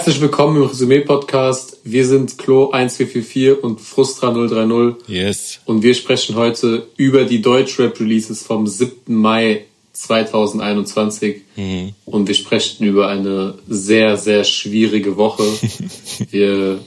Herzlich willkommen im Resümee-Podcast. Wir sind Klo1444 und Frustra030. Yes. Und wir sprechen heute über die Deutschrap-Releases vom 7. Mai 2021. Mhm. Und wir sprechen über eine sehr, sehr schwierige Woche. wir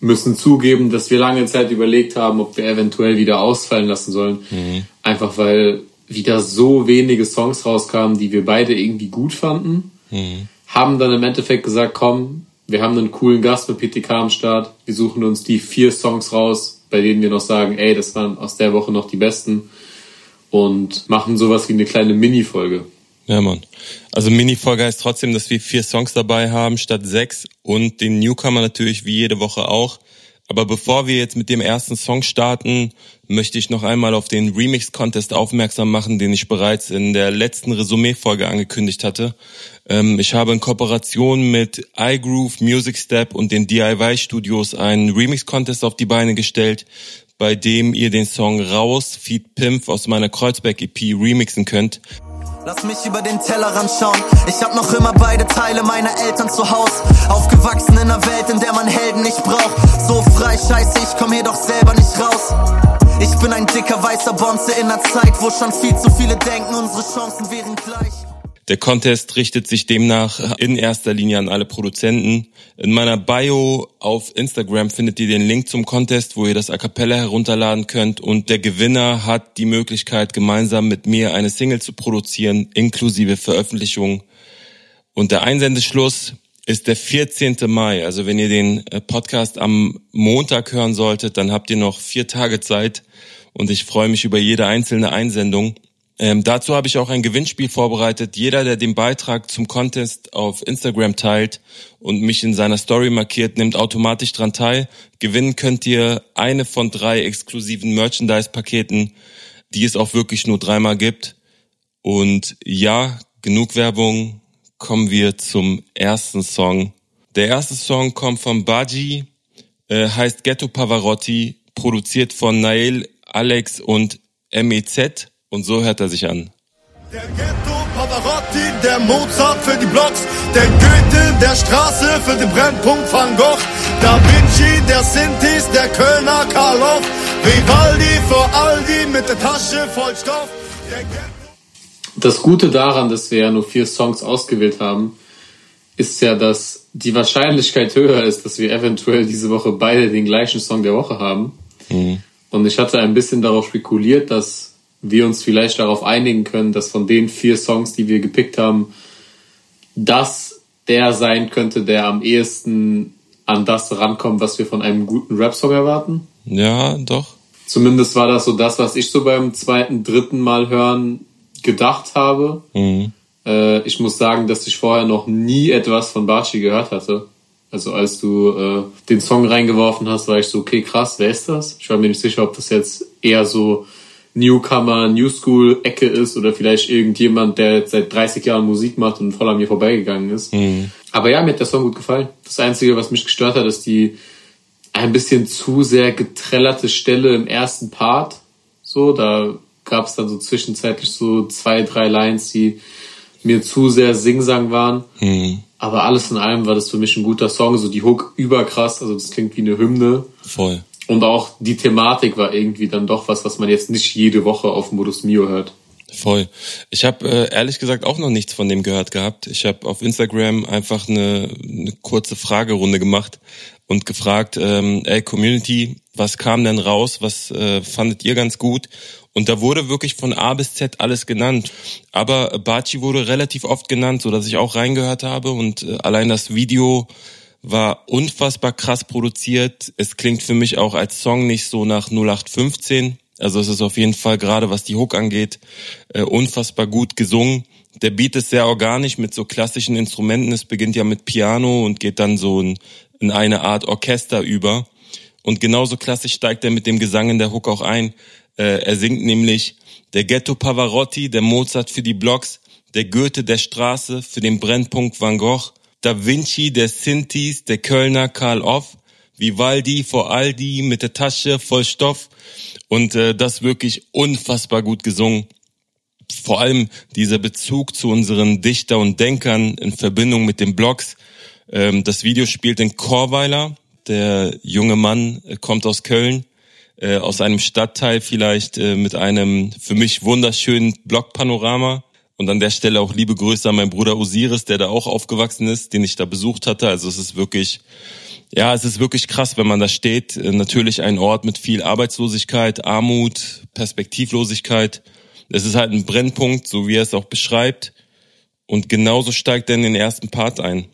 müssen zugeben, dass wir lange Zeit überlegt haben, ob wir eventuell wieder ausfallen lassen sollen. Mhm. Einfach weil wieder so wenige Songs rauskamen, die wir beide irgendwie gut fanden. Mhm. Haben dann im Endeffekt gesagt, komm, wir haben einen coolen Gast mit PTK am Start. Wir suchen uns die vier Songs raus, bei denen wir noch sagen, ey, das waren aus der Woche noch die besten. Und machen sowas wie eine kleine Mini-Folge. Ja, Mann. Also Mini-Folge heißt trotzdem, dass wir vier Songs dabei haben statt sechs und den Newcomer natürlich wie jede Woche auch. Aber bevor wir jetzt mit dem ersten Song starten, möchte ich noch einmal auf den Remix-Contest aufmerksam machen, den ich bereits in der letzten Resümee-Folge angekündigt hatte. Ähm, ich habe in Kooperation mit iGroove, Music Step und den DIY-Studios einen Remix-Contest auf die Beine gestellt, bei dem ihr den Song Raus, Feed Pimp aus meiner Kreuzberg-EP remixen könnt. Lass mich über den Tellerrand schauen. Ich hab noch immer beide Teile meiner Eltern zu Haus. Aufgewachsen in einer Welt, in der man Helden nicht braucht. So frei, scheiße, ich komm hier doch selber nicht raus. Ich bin ein dicker weißer Bonze in einer Zeit, wo schon viel zu viele denken, unsere Chancen wären gleich. Der Contest richtet sich demnach in erster Linie an alle Produzenten. In meiner Bio auf Instagram findet ihr den Link zum Contest, wo ihr das A Cappella herunterladen könnt und der Gewinner hat die Möglichkeit, gemeinsam mit mir eine Single zu produzieren, inklusive Veröffentlichung. Und der Einsendeschluss ist der 14. Mai. Also wenn ihr den äh, Podcast am Montag hören solltet, dann habt ihr noch vier Tage Zeit und ich freue mich über jede einzelne Einsendung. Ähm, dazu habe ich auch ein Gewinnspiel vorbereitet. Jeder, der den Beitrag zum Contest auf Instagram teilt und mich in seiner Story markiert, nimmt automatisch dran teil. Gewinnen könnt ihr eine von drei exklusiven Merchandise-Paketen, die es auch wirklich nur dreimal gibt. Und ja, genug Werbung. Kommen wir zum ersten Song. Der erste Song kommt von Baji, äh, heißt Ghetto Pavarotti, produziert von Nael, Alex und MEZ. Und so hört er sich an. Der Ghetto Pavarotti, der Mozart für die Blocks, der Goethe der Straße für den Brennpunkt Van Gogh, Da Vinci der Sintis, der Kölner Karloff, Vivaldi für Aldi mit der Tasche voll Stoff. Das Gute daran, dass wir ja nur vier Songs ausgewählt haben, ist ja, dass die Wahrscheinlichkeit höher ist, dass wir eventuell diese Woche beide den gleichen Song der Woche haben. Mhm. Und ich hatte ein bisschen darauf spekuliert, dass wir uns vielleicht darauf einigen können, dass von den vier Songs, die wir gepickt haben, das der sein könnte, der am ehesten an das rankommt, was wir von einem guten Rap-Song erwarten. Ja, doch. Zumindest war das so das, was ich so beim zweiten, dritten Mal hören gedacht habe. Mhm. Äh, ich muss sagen, dass ich vorher noch nie etwas von Bachi gehört hatte. Also als du äh, den Song reingeworfen hast, war ich so, okay, krass, wer ist das? Ich war mir nicht sicher, ob das jetzt eher so Newcomer, New School Ecke ist oder vielleicht irgendjemand, der jetzt seit 30 Jahren Musik macht und voll an mir vorbeigegangen ist. Mhm. Aber ja, mir hat der Song gut gefallen. Das Einzige, was mich gestört hat, ist die ein bisschen zu sehr getrellerte Stelle im ersten Part. So, da gab es dann so zwischenzeitlich so zwei, drei Lines, die mir zu sehr Singsang waren. Mhm. Aber alles in allem war das für mich ein guter Song. So die Hook überkrass, also das klingt wie eine Hymne. Voll. Und auch die Thematik war irgendwie dann doch was, was man jetzt nicht jede Woche auf Modus Mio hört. Voll. Ich habe äh, ehrlich gesagt auch noch nichts von dem gehört gehabt. Ich habe auf Instagram einfach eine, eine kurze Fragerunde gemacht und gefragt, ähm, ey Community, was kam denn raus? Was äh, fandet ihr ganz gut? Und da wurde wirklich von A bis Z alles genannt. Aber Bachi wurde relativ oft genannt, so dass ich auch reingehört habe und äh, allein das Video war unfassbar krass produziert. Es klingt für mich auch als Song nicht so nach 0815. Also es ist auf jeden Fall gerade was die Hook angeht äh, unfassbar gut gesungen. Der Beat ist sehr organisch mit so klassischen Instrumenten. Es beginnt ja mit Piano und geht dann so in, in eine Art Orchester über. Und genauso klassisch steigt er mit dem Gesang in der Hook auch ein. Äh, er singt nämlich der Ghetto Pavarotti, der Mozart für die Blocks, der Goethe der Straße für den Brennpunkt Van Gogh, da Vinci, der Sintis, der Kölner Karl Off, Vivaldi vor Aldi mit der Tasche voll Stoff und äh, das wirklich unfassbar gut gesungen. Vor allem dieser Bezug zu unseren Dichter und Denkern in Verbindung mit den Blogs Ähm, das Video spielt in Chorweiler. Der junge Mann äh, kommt aus Köln, äh, aus einem Stadtteil vielleicht äh, mit einem für mich wunderschönen Blockpanorama. Und an der Stelle auch liebe Grüße an meinen Bruder Osiris, der da auch aufgewachsen ist, den ich da besucht hatte. Also es ist wirklich, ja, es ist wirklich krass, wenn man da steht. Äh, natürlich ein Ort mit viel Arbeitslosigkeit, Armut, Perspektivlosigkeit. Es ist halt ein Brennpunkt, so wie er es auch beschreibt. Und genauso steigt er in den ersten Part ein.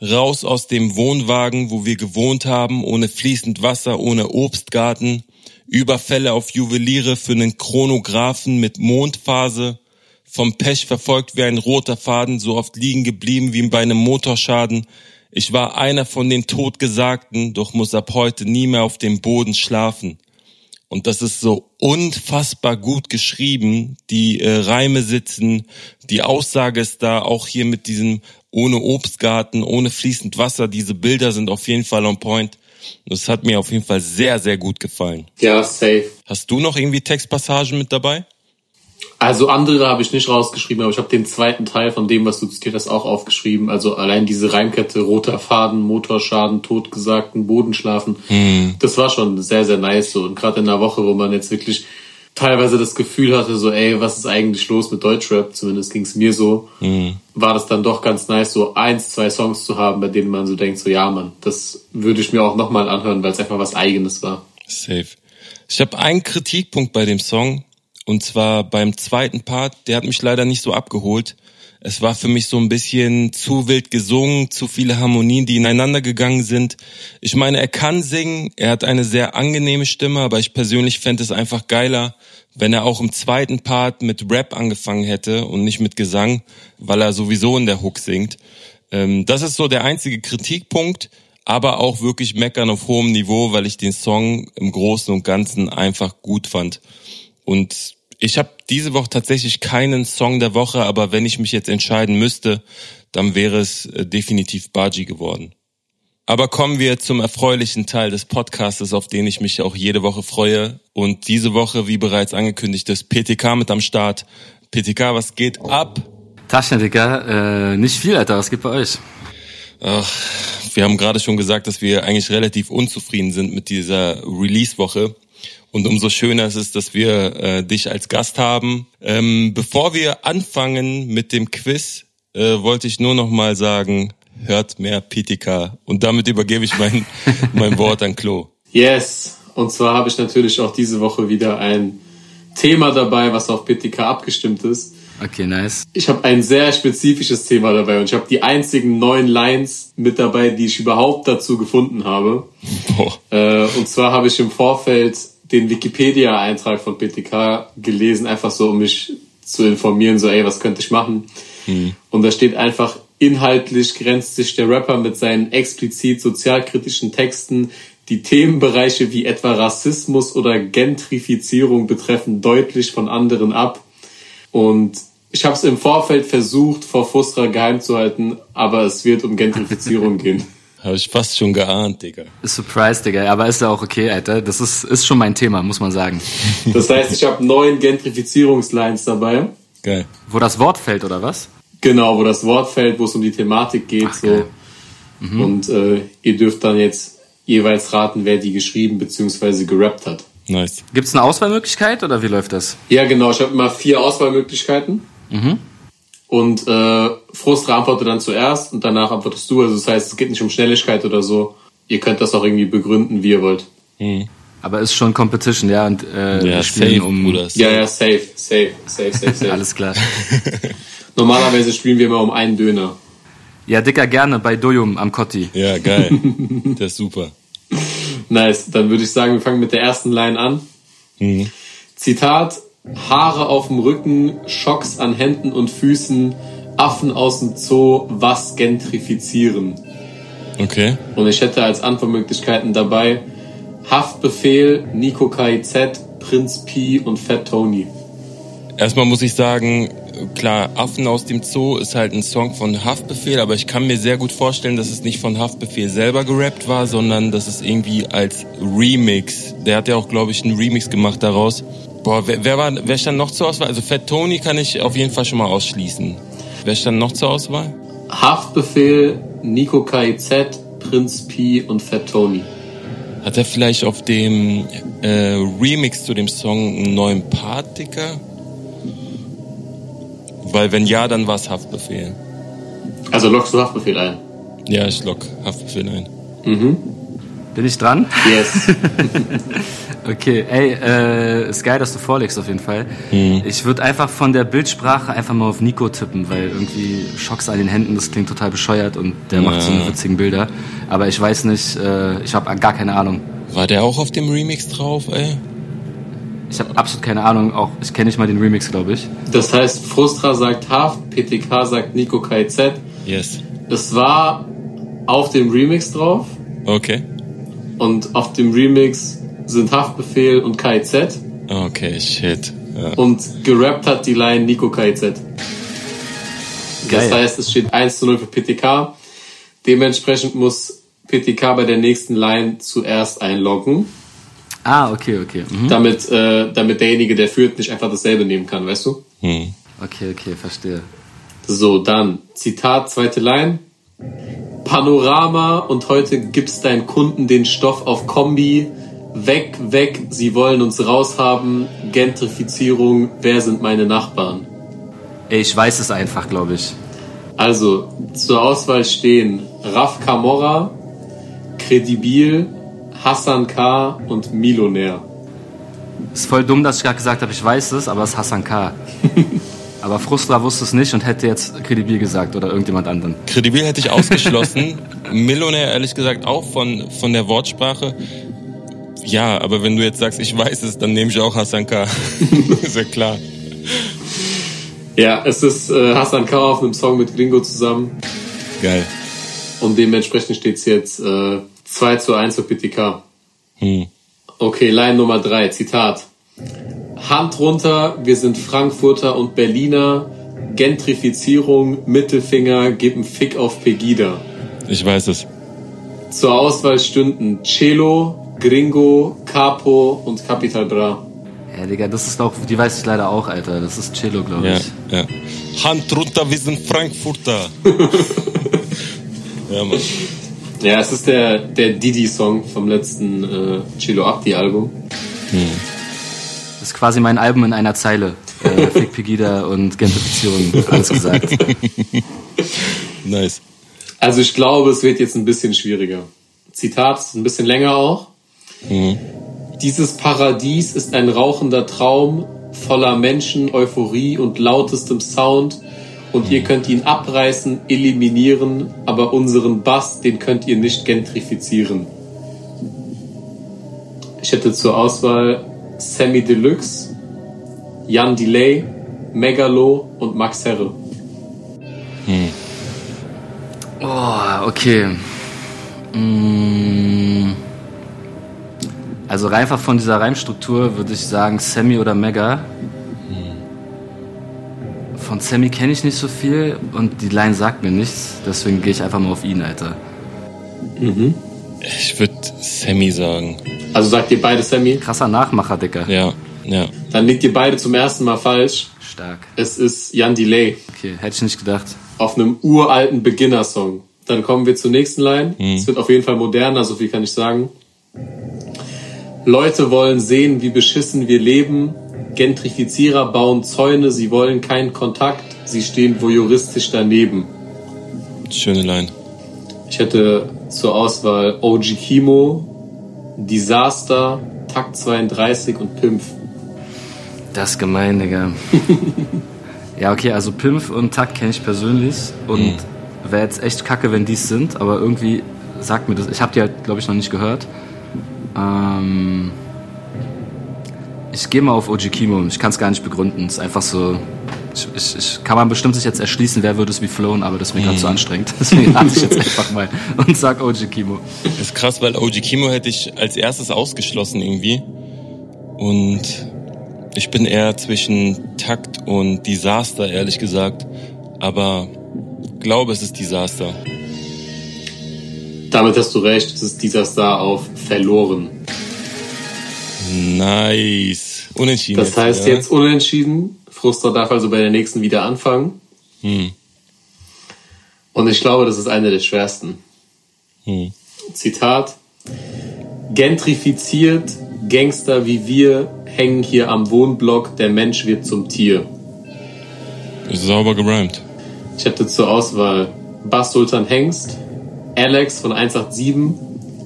Raus aus dem Wohnwagen, wo wir gewohnt haben, ohne fließend Wasser, ohne Obstgarten. Überfälle auf Juweliere für einen Chronographen mit Mondphase vom Pech verfolgt wie ein roter Faden, so oft liegen geblieben wie bei einem Motorschaden. Ich war einer von den Totgesagten, doch muss ab heute nie mehr auf dem Boden schlafen. Und das ist so unfassbar gut geschrieben. Die äh, Reime sitzen, die Aussage ist da, auch hier mit diesem ohne Obstgarten, ohne fließend Wasser. Diese Bilder sind auf jeden Fall on point. Das hat mir auf jeden Fall sehr, sehr gut gefallen. Ja, safe. Hast du noch irgendwie Textpassagen mit dabei? Also andere habe ich nicht rausgeschrieben, aber ich habe den zweiten Teil von dem, was du zitiert hast, auch aufgeschrieben. Also allein diese Reimkette, roter Faden, Motorschaden, totgesagten, Bodenschlafen, hm. das war schon sehr, sehr nice so. Und gerade in einer Woche, wo man jetzt wirklich teilweise das Gefühl hatte, so, ey, was ist eigentlich los mit Deutschrap? Zumindest ging es mir so. Mhm. War das dann doch ganz nice, so eins, zwei Songs zu haben, bei denen man so denkt, so, ja, Mann, das würde ich mir auch nochmal anhören, weil es einfach was Eigenes war. Safe. Ich habe einen Kritikpunkt bei dem Song, und zwar beim zweiten Part, der hat mich leider nicht so abgeholt. Es war für mich so ein bisschen zu wild gesungen, zu viele Harmonien, die ineinander gegangen sind. Ich meine, er kann singen, er hat eine sehr angenehme Stimme, aber ich persönlich fände es einfach geiler, wenn er auch im zweiten Part mit Rap angefangen hätte und nicht mit Gesang, weil er sowieso in der Hook singt. Ähm, das ist so der einzige Kritikpunkt, aber auch wirklich meckern auf hohem Niveau, weil ich den Song im Großen und Ganzen einfach gut fand. Und ich habe diese Woche tatsächlich keinen Song der Woche, aber wenn ich mich jetzt entscheiden müsste, dann wäre es äh, definitiv Baji geworden. Aber kommen wir zum erfreulichen Teil des Podcastes, auf den ich mich auch jede Woche freue. Und diese Woche, wie bereits angekündigt, ist PTK mit am Start. PTK, was geht ab? Taschen, Digga. Äh, nicht viel, Alter. Was geht bei euch? Ach, wir haben gerade schon gesagt, dass wir eigentlich relativ unzufrieden sind mit dieser Release-Woche. Und umso schöner ist es, dass wir äh, dich als Gast haben. Ähm, bevor wir anfangen mit dem Quiz, äh, wollte ich nur noch mal sagen, hört mehr PTK. Und damit übergebe ich mein, mein Wort an Klo. Yes. Und zwar habe ich natürlich auch diese Woche wieder ein Thema dabei, was auf PTK abgestimmt ist. Okay, nice. Ich habe ein sehr spezifisches Thema dabei und ich habe die einzigen neun Lines mit dabei, die ich überhaupt dazu gefunden habe. Boah. Äh, und zwar habe ich im Vorfeld den Wikipedia-Eintrag von PTK gelesen, einfach so, um mich zu informieren, so, ey, was könnte ich machen? Mhm. Und da steht einfach, inhaltlich grenzt sich der Rapper mit seinen explizit sozialkritischen Texten die Themenbereiche wie etwa Rassismus oder Gentrifizierung betreffen deutlich von anderen ab. Und ich habe es im Vorfeld versucht, vor Fustra geheim zu halten, aber es wird um Gentrifizierung gehen. Habe ich fast schon geahnt, Digga. Surprise, Digga. Aber ist ja auch okay, Alter. Das ist, ist schon mein Thema, muss man sagen. Das heißt, ich habe neun Gentrifizierungslines dabei. Geil. Wo das Wort fällt, oder was? Genau, wo das Wort fällt, wo es um die Thematik geht. Ach, so. Mhm. Und äh, ihr dürft dann jetzt jeweils raten, wer die geschrieben bzw. gerappt hat. Nice. Gibt es eine Auswahlmöglichkeit oder wie läuft das? Ja, genau. Ich habe immer vier Auswahlmöglichkeiten. Mhm. Und äh, Frustra antwortet dann zuerst und danach antwortest du. Also das heißt, es geht nicht um Schnelligkeit oder so. Ihr könnt das auch irgendwie begründen, wie ihr wollt. Mhm. Aber ist schon Competition, ja, und äh, ja, wir spielen safe, um. Bruder, Ja, ja, safe, safe, safe, safe, safe. Alles klar. Normalerweise spielen wir immer um einen Döner. Ja, Dicker, gerne bei Dojum am Kotti. Ja, geil. Das ist super. Nice. Dann würde ich sagen, wir fangen mit der ersten Line an. Mhm. Zitat: Haare auf dem Rücken, Schocks an Händen und Füßen, Affen aus dem Zoo, was gentrifizieren. Okay. Und ich hätte als Antwortmöglichkeiten dabei Haftbefehl, Nico KIZ, Prinz Pi und Fat Tony. Erstmal muss ich sagen, klar, Affen aus dem Zoo ist halt ein Song von Haftbefehl, aber ich kann mir sehr gut vorstellen, dass es nicht von Haftbefehl selber gerappt war, sondern dass es irgendwie als Remix, der hat ja auch, glaube ich, einen Remix gemacht daraus, Boah, wer, wer, war, wer stand noch zur Auswahl? Also Fat Tony kann ich auf jeden Fall schon mal ausschließen. Wer stand noch zur Auswahl? Haftbefehl, Nico KIZ, Prinz P und Fat Tony. Hat er vielleicht auf dem äh, Remix zu dem Song einen neuen Part, Dicker? Weil wenn ja, dann war es Haftbefehl. Also lockst du Haftbefehl ein? Ja, ich lock Haftbefehl ein. Mhm. Bin ich dran? Yes. Okay, ey, äh, ist geil, dass du vorlegst auf jeden Fall. Mhm. Ich würde einfach von der Bildsprache einfach mal auf Nico tippen, weil irgendwie Schocks an den Händen, das klingt total bescheuert und der macht so eine witzigen Bilder. Aber ich weiß nicht, äh, ich habe gar keine Ahnung. War der auch auf dem Remix drauf, ey? Ich habe absolut keine Ahnung, auch ich kenne nicht mal den Remix, glaube ich. Das heißt, Frustra sagt Haft, PTK sagt Nico KIZ. Yes. Es war auf dem Remix drauf Okay. und auf dem Remix sind Haftbefehl und KIZ Okay, shit. Ja. und gerappt hat die Line Nico KIZ. Das Geil. heißt, es steht 1 zu 0 für PTK. Dementsprechend muss PTK bei der nächsten Line zuerst einloggen, Ah, okay, okay. Mhm. damit, äh, damit derjenige, der führt, nicht einfach dasselbe nehmen kann, weißt du? Hm. Okay, okay, verstehe. So, dann Zitat, zweite Line. Panorama und heute gibt's deinen Kunden den Stoff auf Kombi. Weg, weg, sie wollen uns raushaben. Gentrifizierung, wer sind meine Nachbarn? Ey, ich weiß es einfach, glaube ich. Also, zur Auswahl stehen Raf Camorra, Credibil, Hassan K. und Milonär. Ist voll dumm, dass ich gerade gesagt habe, ich weiß es, aber es ist Hassan K. aber Frustra wusste es nicht und hätte jetzt Credibil gesagt oder irgendjemand anderen. Kredibil hätte ich ausgeschlossen. Millionär, ehrlich gesagt, auch von, von der Wortsprache. Ja, aber wenn du jetzt sagst, ich weiß es, dann nehme ich auch Hassan K. ist ja klar. Ja, es ist äh, Hassan K. auf einem Song mit Gringo zusammen Geil. und dementsprechend steht's jetzt äh, 2 zu 1 für PTK. Hm. Okay, Line Nummer drei, Zitat. Hand runter, wir sind Frankfurter und Berliner. Gentrifizierung, Mittelfinger, gib einen Fick auf Pegida. Ich weiß es. Zur Auswahl stünden Celo, Gringo, Capo und Capital Bra. Ja, Digga, das ist auch, die weiß ich leider auch, Alter. Das ist Cello, glaube Ja, ich. ja. Hand runter, wir sind Frankfurter. ja, Mann. Ja, es ist der, der Didi-Song vom letzten äh, Celo Abdi-Album. Das ist quasi mein Album in einer Zeile. Äh, Fick Pegida und Gentrifizierung, alles gesagt. Nice. Also ich glaube, es wird jetzt ein bisschen schwieriger. Zitat ist ein bisschen länger auch. Dieses Paradies ist ein rauchender Traum voller Menschen, Euphorie und lautestem Sound. Und ihr könnt ihn abreißen, eliminieren, aber unseren Bass, den könnt ihr nicht gentrifizieren. Ich hätte zur Auswahl Sammy Deluxe, Jan Delay, Megalo und Max Herre. Oh, okay. Mm. Also einfach von dieser Reimstruktur würde ich sagen Sammy oder Mega. Von Sammy kenne ich nicht so viel und die Line sagt mir nichts, deswegen gehe ich einfach mal auf ihn, Alter. Ich würde Sammy sagen. Also sagt ihr beide Sammy? Krasser Nachmacher, Dicker. Ja, ja. Dann liegt ihr beide zum ersten Mal falsch. Stark. Es ist Jan Delay Okay, hätte ich nicht gedacht. auf einem uralten Beginner-Song. Dann kommen wir zur nächsten Line. Es wird auf jeden Fall moderner, so viel kann ich sagen. Leute wollen sehen, wie beschissen wir leben. Gentrifizierer bauen Zäune, sie wollen keinen Kontakt, sie stehen voyeuristisch daneben. Schöne Line. Ich hätte zur Auswahl OG Kimo, Disaster, Takt 32 und Pimpf. Das gemein, Digga. ja, okay, also Pimpf und Takt kenne ich persönlich und wäre jetzt echt kacke, wenn dies sind, aber irgendwie sagt mir das. Ich habe die halt, glaube ich, noch nicht gehört. Ähm, ich gehe mal auf Oji Kimo. Ich kann es gar nicht begründen. Es ist einfach so. Ich, ich, ich kann man bestimmt sich jetzt erschließen, wer würde es wie flown, aber das ist mir gerade zu anstrengend. Deswegen rate ich jetzt einfach mal und sag Oji Kimo. Das ist krass, weil OG Kimo hätte ich als erstes ausgeschlossen irgendwie. Und ich bin eher zwischen Takt und Desaster, ehrlich gesagt. Aber glaube, es ist Desaster. Damit hast du recht, es ist Disaster auf verloren. Nice. Unentschieden. Das heißt ja? jetzt unentschieden. Frustra darf also bei der nächsten wieder anfangen. Hm. Und ich glaube, das ist eine der schwersten. Hm. Zitat. Gentrifiziert, Gangster wie wir hängen hier am Wohnblock, der Mensch wird zum Tier. Ist sauber gerimt. Ich hätte zur Auswahl Bass Sultan Hengst, Alex von 187,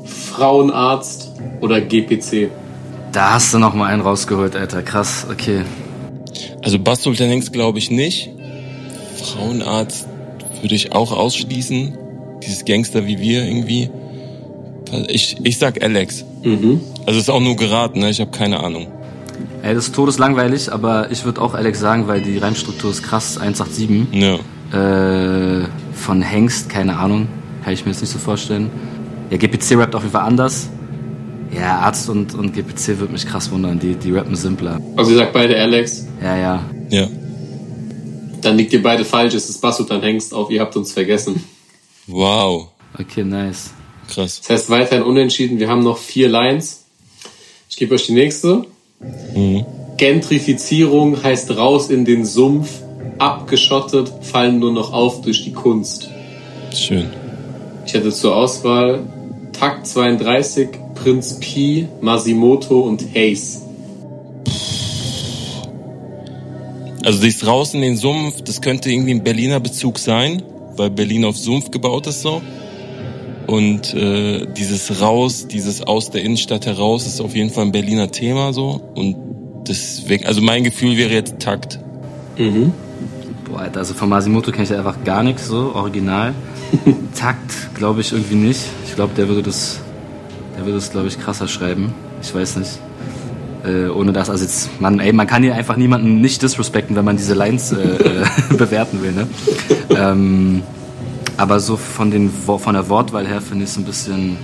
Frauenarzt oder GPC. Da hast du noch mal einen rausgeholt, Alter. Krass, okay. Also Sultan Hengst glaube ich nicht. Frauenarzt würde ich auch ausschließen. Dieses Gangster wie wir irgendwie. Ich, ich sag Alex. Mhm. Also ist auch nur geraten, ne? ich habe keine Ahnung. Ey, das ist todeslangweilig, aber ich würde auch Alex sagen, weil die Reimstruktur ist krass, 187. Ja. Äh, von Hengst, keine Ahnung, kann ich mir jetzt nicht so vorstellen. Ja, GPC rappt auf jeden Fall anders. Ja, Arzt und, und GPC wird mich krass wundern, die, die rappen simpler. Also ihr sagt beide Alex. Ja, ja. Ja. Dann liegt ihr beide falsch, es ist Bass Sultan Hengst auf, ihr habt uns vergessen. Wow. Okay, nice. Krass. Das heißt weiterhin unentschieden, wir haben noch vier Lines. Ich gebe euch die nächste. Gentrifizierung heißt raus in den Sumpf, abgeschottet, fallen nur noch auf durch die Kunst. Schön. Ich hätte zur Auswahl Takt 32, Prinz Pi, Masimoto und Hayes. Also dieses raus in den Sumpf, das könnte irgendwie ein Berliner Bezug sein, weil Berlin auf Sumpf gebaut ist so. Und äh, dieses raus, dieses aus der Innenstadt heraus ist auf jeden Fall ein Berliner Thema so. Und deswegen, also mein Gefühl wäre jetzt Takt. Boah, Alter, also von Masimoto kenne ich ja einfach gar nichts so, original. Takt glaube ich irgendwie nicht. Ich glaube, der würde das, der würde das glaube ich krasser schreiben. Ich weiß nicht. Äh, ohne das, also jetzt, man, ey, man kann hier einfach niemanden nicht disrespekten, wenn man diese Lines äh, äh, bewerten will, ne? ähm, aber so von, den, von der Wortwahl her finde ich es ein bisschen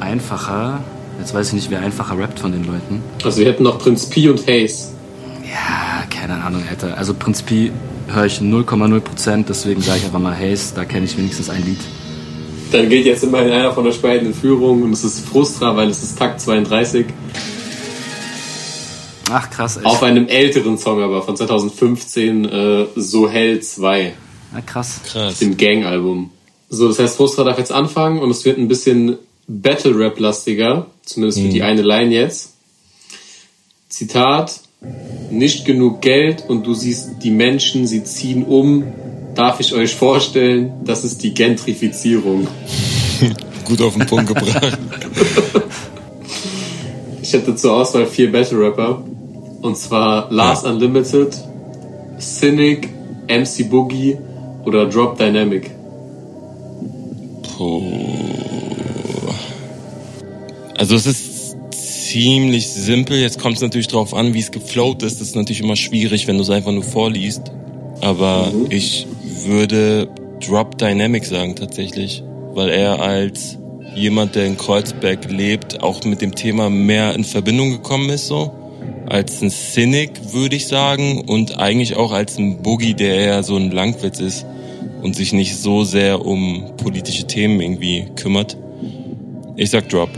einfacher. Jetzt weiß ich nicht, wer einfacher rappt von den Leuten. Also wir hätten noch Prinz Pi und Hayes. Ja, keine Ahnung, Alter. Also Prinz Pi höre ich 0,0%, deswegen sage ich einfach mal Haze, da kenne ich wenigstens ein Lied. Dann geht jetzt immerhin einer von der Spalten in Führung und es ist Frustra, weil es ist Takt 32. Ach krass, echt. Auf einem älteren Song aber von 2015, äh, So hell 2, Ja, krass. Krass. dem Gang-Album. So, das heißt, Frustra darf jetzt anfangen und es wird ein bisschen Battle-Rap-lastiger, zumindest für die eine Line jetzt. Zitat, nicht genug Geld und du siehst die Menschen, sie ziehen um. Darf ich euch vorstellen, das ist die Gentrifizierung. Gut auf den Punkt gebracht. Ich hätte zur Auswahl vier Battle Rapper. Und zwar Lars Unlimited, Cynic, MC Boogie oder Drop Dynamic. Puh. Also es ist ziemlich simpel. Jetzt kommt es natürlich drauf an, wie es geflowt ist. Das ist natürlich immer schwierig, wenn du es einfach nur vorliest. Aber ich würde Drop Dynamic sagen tatsächlich, weil er als jemand, der in Kreuzberg lebt, auch mit dem Thema mehr in Verbindung gekommen ist so. Als ein Cynic, würde ich sagen, und eigentlich auch als ein Boogie, der eher so ein Langwitz ist und sich nicht so sehr um politische Themen irgendwie kümmert. Ich sag Drop.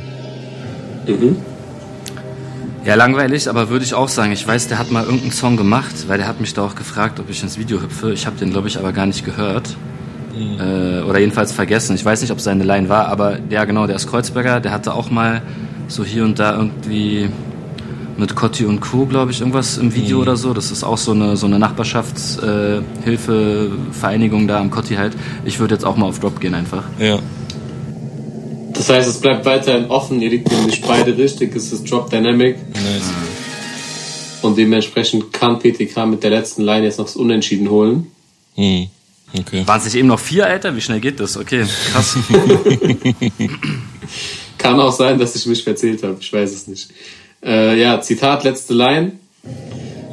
Ja, langweilig, aber würde ich auch sagen. Ich weiß, der hat mal irgendeinen Song gemacht, weil der hat mich da auch gefragt, ob ich ins Video hüpfe. Ich habe den, glaube ich, aber gar nicht gehört. Äh, oder jedenfalls vergessen. Ich weiß nicht, ob es seine Line war, aber ja, genau, der ist Kreuzberger. Der hatte auch mal so hier und da irgendwie mit Cotti und Co., glaube ich, irgendwas im Video oder so. Das ist auch so eine, so eine Nachbarschaftshilfe, äh, Vereinigung da am Cotti halt. Ich würde jetzt auch mal auf Drop gehen einfach. Ja. Das heißt, es bleibt weiterhin offen. Ihr liegt nämlich beide richtig. Es ist Drop Dynamic. Nice. Und dementsprechend kann PTK mit der letzten Line jetzt noch das Unentschieden holen. Hm. Okay. Waren es nicht eben noch vier, Alter? Wie schnell geht das? Okay, krass. Kann auch sein, dass ich mich verzählt habe. Ich weiß es nicht. Äh, ja, Zitat, letzte Line.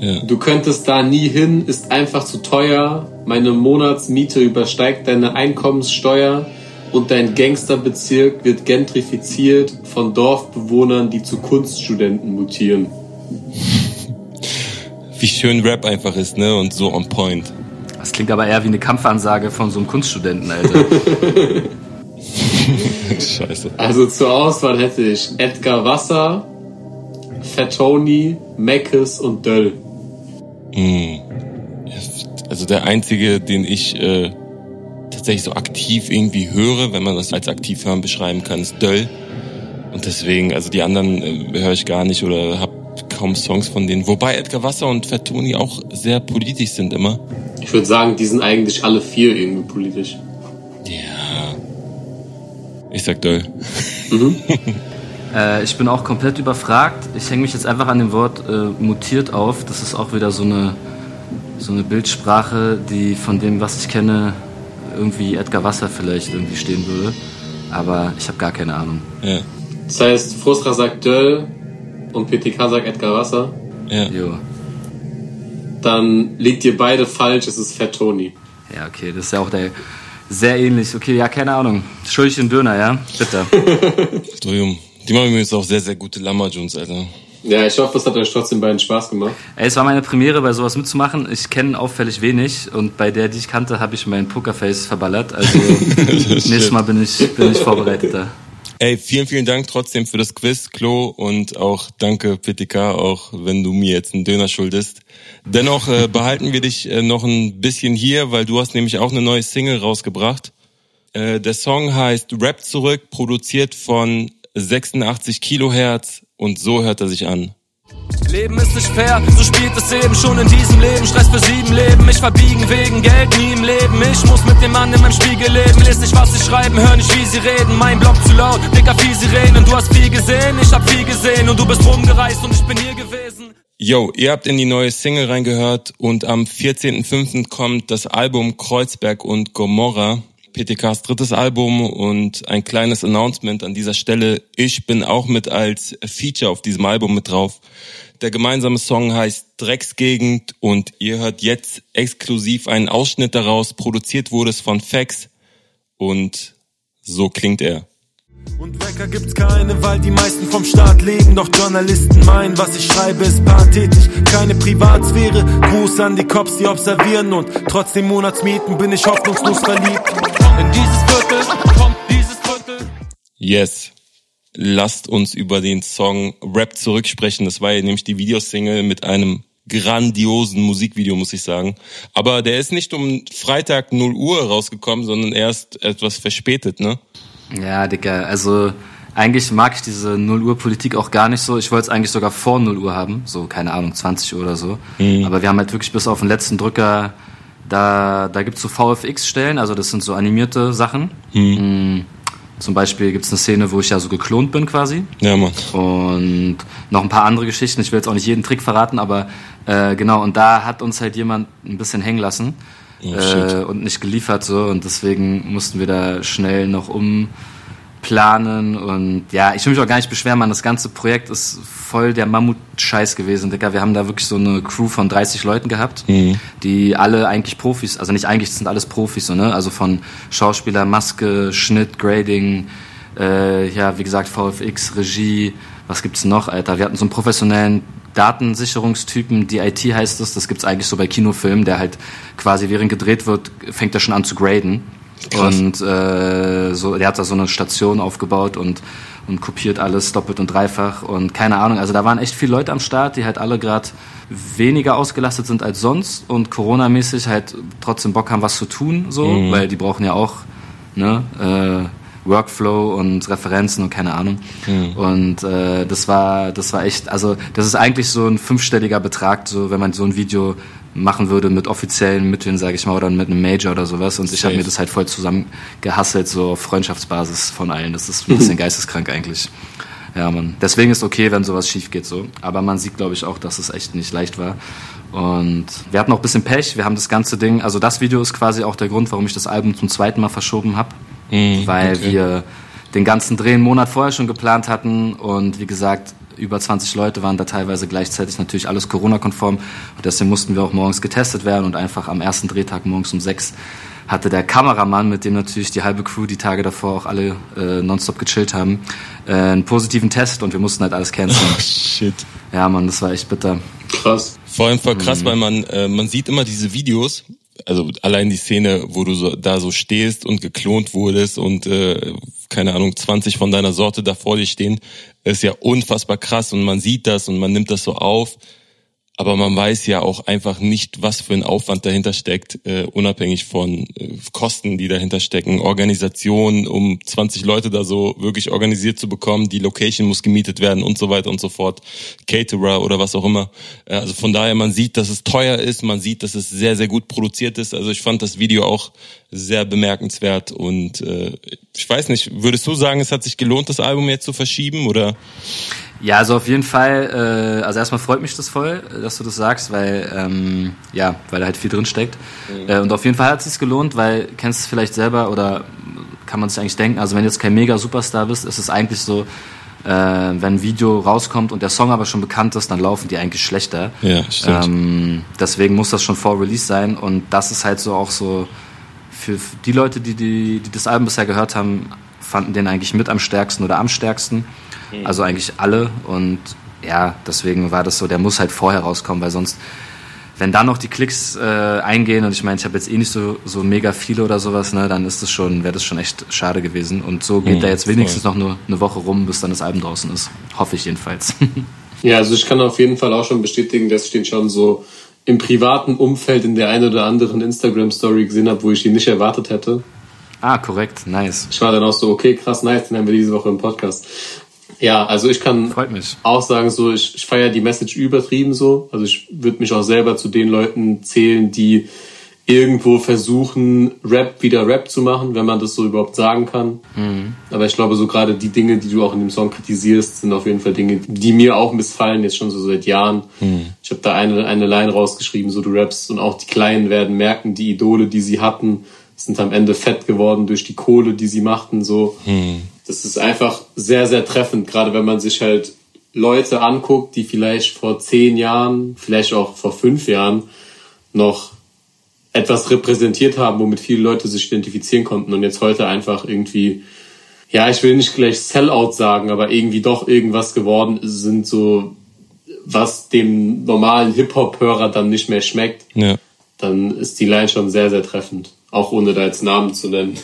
Ja. Du könntest da nie hin, ist einfach zu teuer. Meine Monatsmiete übersteigt deine Einkommenssteuer und dein Gangsterbezirk wird gentrifiziert von Dorfbewohnern, die zu Kunststudenten mutieren. Wie schön Rap einfach ist, ne? Und so on point. Das klingt aber eher wie eine Kampfansage von so einem Kunststudenten, Alter. Scheiße. Also zur Auswahl hätte ich Edgar Wasser, Fatoni, Meckes und Döll. Hm. Also der einzige, den ich äh, tatsächlich so aktiv irgendwie höre, wenn man das als aktiv hören beschreiben kann, ist Döll. Und deswegen, also die anderen äh, höre ich gar nicht oder habe kaum Songs von denen. Wobei Edgar Wasser und Fatoni auch sehr politisch sind immer. Ich würde sagen, die sind eigentlich alle vier irgendwie politisch. Ja. Ich sag Döll. Mhm. äh, ich bin auch komplett überfragt. Ich hänge mich jetzt einfach an dem Wort äh, mutiert auf. Das ist auch wieder so eine, so eine Bildsprache, die von dem, was ich kenne, irgendwie Edgar Wasser vielleicht irgendwie stehen würde. Aber ich habe gar keine Ahnung. Ja. Das heißt, Frustra sagt Döll und PTK sagt Edgar Wasser. Ja. Jo. Dann liegt ihr beide falsch, es ist Fat Tony. Ja, okay, das ist ja auch der sehr ähnlich. Okay, ja, keine Ahnung. Schuldig und Döner, ja? Bitte. Studium. Die machen mir jetzt auch sehr, sehr gute Lama Jones, Alter. Ja, ich hoffe, es hat euch trotzdem beiden Spaß gemacht. Ey, es war meine Premiere, bei sowas mitzumachen. Ich kenne auffällig wenig und bei der, die ich kannte, habe ich mein Pokerface verballert. Also nächstes Mal bin ich, bin ich vorbereiteter. Ey, vielen, vielen Dank trotzdem für das Quiz, Klo, und auch danke, PTK, auch wenn du mir jetzt einen Döner schuldest. Dennoch äh, behalten wir dich äh, noch ein bisschen hier, weil du hast nämlich auch eine neue Single rausgebracht. Äh, der Song heißt Rap zurück, produziert von 86 Kilohertz und so hört er sich an. Leben ist nicht fair, so spielt es eben schon in diesem Leben. Stress für sieben Leben, mich verbiegen wegen Geld nie im Leben. Ich muss mit dem Mann in meinem Spiegel leben. Lest nicht, was sie schreiben, hör nicht, wie sie reden. Mein Blog zu laut, dicker viel sie reden. Du hast viel gesehen, ich hab viel gesehen. Und du bist rumgereist und ich bin hier gewesen. Yo, ihr habt in die neue Single reingehört und am 14.05. kommt das Album Kreuzberg und Gomorra. PTKs drittes Album und ein kleines Announcement an dieser Stelle. Ich bin auch mit als Feature auf diesem Album mit drauf. Der gemeinsame Song heißt Drecksgegend und ihr hört jetzt exklusiv einen Ausschnitt daraus. Produziert wurde es von Fax und so klingt er. Und Wecker gibt's keine, weil die meisten vom Staat leben. Doch Journalisten meinen, was ich schreibe, ist pathetisch. Keine Privatsphäre. Gruß an die Cops, die observieren. Und trotzdem Monatsmieten bin ich hoffnungslos verliebt. In dieses Viertel kommt dieses Viertel. Yes. Lasst uns über den Song Rap zurücksprechen. Das war ja nämlich die Videosingle mit einem grandiosen Musikvideo, muss ich sagen. Aber der ist nicht um Freitag 0 Uhr rausgekommen, sondern erst etwas verspätet, ne? Ja, Digga, also eigentlich mag ich diese 0 Uhr Politik auch gar nicht so. Ich wollte es eigentlich sogar vor 0 Uhr haben, so keine Ahnung, 20 Uhr oder so. Mhm. Aber wir haben halt wirklich bis auf den letzten Drücker, da, da gibt's so VFX-Stellen, also das sind so animierte Sachen. Mhm. Zum Beispiel gibt's eine Szene, wo ich ja so geklont bin quasi. Ja, Mann. Und noch ein paar andere Geschichten. Ich will jetzt auch nicht jeden Trick verraten, aber äh, genau, und da hat uns halt jemand ein bisschen hängen lassen. Oh, äh, und nicht geliefert so und deswegen mussten wir da schnell noch umplanen und ja, ich will mich auch gar nicht beschweren, man, das ganze Projekt ist voll der Mammut-Scheiß gewesen, Digga. Wir haben da wirklich so eine Crew von 30 Leuten gehabt, mhm. die alle eigentlich Profis, also nicht eigentlich, das sind alles Profis, so, ne? Also von Schauspieler, Maske, Schnitt, Grading, äh, ja, wie gesagt, VFX, Regie, was gibt's noch, Alter? Wir hatten so einen professionellen Datensicherungstypen, DIT heißt es, das gibt's eigentlich so bei Kinofilmen, der halt quasi während gedreht wird, fängt er schon an zu graden. Krass. Und äh, so, der hat da so eine Station aufgebaut und, und kopiert alles doppelt und dreifach und keine Ahnung. Also da waren echt viele Leute am Start, die halt alle gerade weniger ausgelastet sind als sonst und Corona-mäßig halt trotzdem Bock haben, was zu tun, so, mhm. weil die brauchen ja auch ne, äh, Workflow und Referenzen und keine Ahnung. Mhm. Und äh, das war, das war echt, also das ist eigentlich so ein fünfstelliger Betrag, so wenn man so ein Video machen würde mit offiziellen Mitteln, sage ich mal, oder mit einem Major oder sowas. Und ich habe mir das halt voll zusammen gehasselt, so auf Freundschaftsbasis von allen. Das ist ein bisschen geisteskrank eigentlich. Ja, man. Deswegen ist okay, wenn sowas schief geht so. Aber man sieht, glaube ich, auch, dass es echt nicht leicht war. Und wir hatten auch ein bisschen Pech. Wir haben das ganze Ding, also das Video ist quasi auch der Grund, warum ich das Album zum zweiten Mal verschoben habe. Mhm, weil okay. wir den ganzen Dreh einen Monat vorher schon geplant hatten und wie gesagt, über 20 Leute waren da teilweise gleichzeitig natürlich alles Corona-konform und deswegen mussten wir auch morgens getestet werden und einfach am ersten Drehtag morgens um sechs hatte der Kameramann, mit dem natürlich die halbe Crew die Tage davor auch alle äh, nonstop gechillt haben, äh, einen positiven Test und wir mussten halt alles canceln. Oh, shit. Ja, Mann, das war echt bitter. Krass. Vor allem voll krass, mhm. weil man, äh, man sieht immer diese Videos also allein die Szene, wo du so, da so stehst und geklont wurdest und äh, keine Ahnung, 20 von deiner Sorte da vor dir stehen, ist ja unfassbar krass und man sieht das und man nimmt das so auf. Aber man weiß ja auch einfach nicht, was für ein Aufwand dahinter steckt, äh, unabhängig von äh, Kosten, die dahinter stecken, Organisation, um 20 Leute da so wirklich organisiert zu bekommen, die Location muss gemietet werden und so weiter und so fort, Caterer oder was auch immer. Äh, also von daher, man sieht, dass es teuer ist, man sieht, dass es sehr, sehr gut produziert ist. Also ich fand das Video auch sehr bemerkenswert und äh, ich weiß nicht, würdest du sagen, es hat sich gelohnt, das Album jetzt zu verschieben oder? Ja, also auf jeden Fall, äh, also erstmal freut mich das voll, dass du das sagst, weil, ähm, ja, weil da halt viel drin steckt. Mhm. Äh, und auf jeden Fall hat es sich gelohnt, weil, kennst du es vielleicht selber oder kann man sich eigentlich denken, also wenn du jetzt kein Mega-Superstar bist, ist es eigentlich so, äh, wenn ein Video rauskommt und der Song aber schon bekannt ist, dann laufen die eigentlich schlechter. Ja, stimmt. Ähm, deswegen muss das schon vor Release sein und das ist halt so auch so, für die Leute, die, die, die das Album bisher gehört haben, fanden den eigentlich mit am stärksten oder am stärksten. Mhm. Also eigentlich alle. Und ja, deswegen war das so, der muss halt vorher rauskommen, weil sonst, wenn da noch die Klicks äh, eingehen, und ich meine, ich habe jetzt eh nicht so, so mega viele oder sowas, ne, dann ist das schon, wäre das schon echt schade gewesen. Und so geht mhm, da jetzt wenigstens voll. noch nur eine Woche rum, bis dann das Album draußen ist. Hoffe ich jedenfalls. ja, also ich kann auf jeden Fall auch schon bestätigen, dass ich den schon so im privaten Umfeld in der einen oder anderen Instagram-Story gesehen habe, wo ich ihn nicht erwartet hätte. Ah, korrekt, nice. Ich war dann auch so, okay, krass, nice, den haben wir diese Woche im Podcast. Ja, also ich kann auch sagen, so ich, ich feiere die Message übertrieben so. Also ich würde mich auch selber zu den Leuten zählen, die irgendwo versuchen, Rap wieder Rap zu machen, wenn man das so überhaupt sagen kann. Mhm. Aber ich glaube, so gerade die Dinge, die du auch in dem Song kritisierst, sind auf jeden Fall Dinge, die mir auch missfallen, jetzt schon so seit Jahren. Mhm. Ich habe da eine, eine Line rausgeschrieben, so du rappst und auch die Kleinen werden merken, die Idole, die sie hatten, sind am Ende fett geworden durch die Kohle, die sie machten, so. Mhm das ist einfach sehr, sehr treffend, gerade wenn man sich halt Leute anguckt, die vielleicht vor zehn Jahren, vielleicht auch vor fünf Jahren noch etwas repräsentiert haben, womit viele Leute sich identifizieren konnten und jetzt heute einfach irgendwie, ja, ich will nicht gleich Sellout sagen, aber irgendwie doch irgendwas geworden sind, so was dem normalen Hip-Hop-Hörer dann nicht mehr schmeckt, ja. dann ist die Line schon sehr, sehr treffend. Auch ohne da jetzt Namen zu nennen.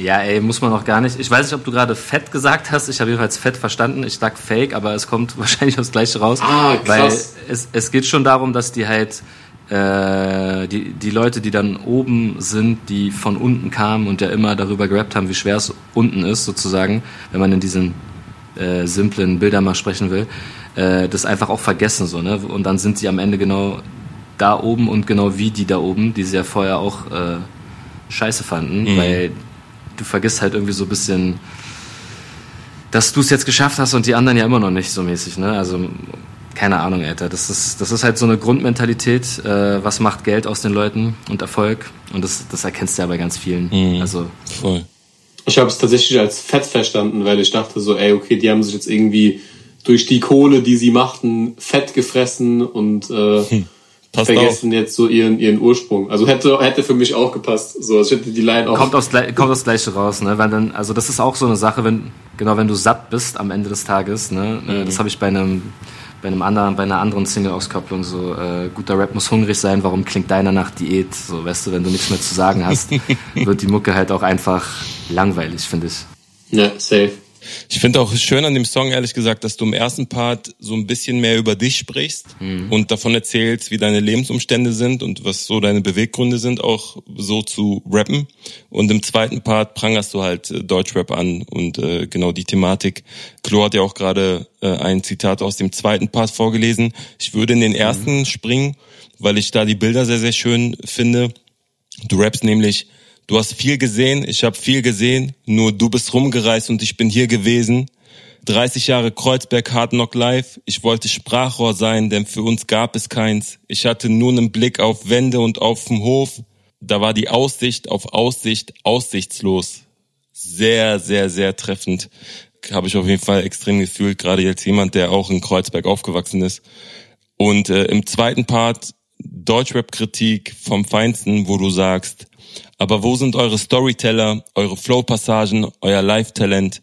Ja, ey, muss man noch gar nicht. Ich weiß nicht, ob du gerade fett gesagt hast. Ich habe jedenfalls fett verstanden. Ich sag fake, aber es kommt wahrscheinlich das gleiche raus. Ah, krass. Weil es, es geht schon darum, dass die halt äh, die, die Leute, die dann oben sind, die von unten kamen und ja immer darüber gerappt haben, wie schwer es unten ist, sozusagen, wenn man in diesen äh, simplen Bildern mal sprechen will, äh, das einfach auch vergessen so, ne? Und dann sind sie am Ende genau da oben und genau wie die da oben, die sie ja vorher auch äh, scheiße fanden, mhm. weil du vergisst halt irgendwie so ein bisschen, dass du es jetzt geschafft hast und die anderen ja immer noch nicht so mäßig, ne? Also keine Ahnung, Alter. Das ist, das ist halt so eine Grundmentalität. Äh, was macht Geld aus den Leuten und Erfolg? Und das, das erkennst du ja bei ganz vielen. Mhm, also voll. Ich habe es tatsächlich als fett verstanden, weil ich dachte so, ey, okay, die haben sich jetzt irgendwie durch die Kohle, die sie machten, fett gefressen und äh, hm. Passt vergessen auch. jetzt so ihren, ihren Ursprung. Also hätte, hätte für mich auch gepasst. So, also ich hätte die Line auch. Kommt aufs, kommt aufs Gleiche raus, ne? Weil dann, also das ist auch so eine Sache, wenn, genau, wenn du satt bist am Ende des Tages, ne? Äh, mhm. Das habe ich bei einem, bei einem anderen, bei einer anderen Single-Auskopplung so, äh, guter Rap muss hungrig sein, warum klingt deiner nach Diät? So, weißt du, wenn du nichts mehr zu sagen hast, wird die Mucke halt auch einfach langweilig, finde ich. Ja, safe. Ich finde auch schön an dem Song, ehrlich gesagt, dass du im ersten Part so ein bisschen mehr über dich sprichst mhm. und davon erzählst, wie deine Lebensumstände sind und was so deine Beweggründe sind, auch so zu rappen. Und im zweiten Part prangerst du halt äh, Deutschrap an und äh, genau die Thematik. Klo hat ja auch gerade äh, ein Zitat aus dem zweiten Part vorgelesen. Ich würde in den ersten mhm. springen, weil ich da die Bilder sehr, sehr schön finde. Du rappst nämlich Du hast viel gesehen, ich habe viel gesehen, nur du bist rumgereist und ich bin hier gewesen. 30 Jahre Kreuzberg Hard Knock Live. Ich wollte Sprachrohr sein, denn für uns gab es keins. Ich hatte nur einen Blick auf Wände und auf dem Hof. Da war die Aussicht auf Aussicht aussichtslos. Sehr, sehr, sehr treffend. Habe ich auf jeden Fall extrem gefühlt, gerade jetzt jemand, der auch in Kreuzberg aufgewachsen ist. Und äh, im zweiten Part Deutschrap-Kritik vom Feinsten, wo du sagst, aber wo sind eure Storyteller, eure Flow-Passagen, euer Live-Talent?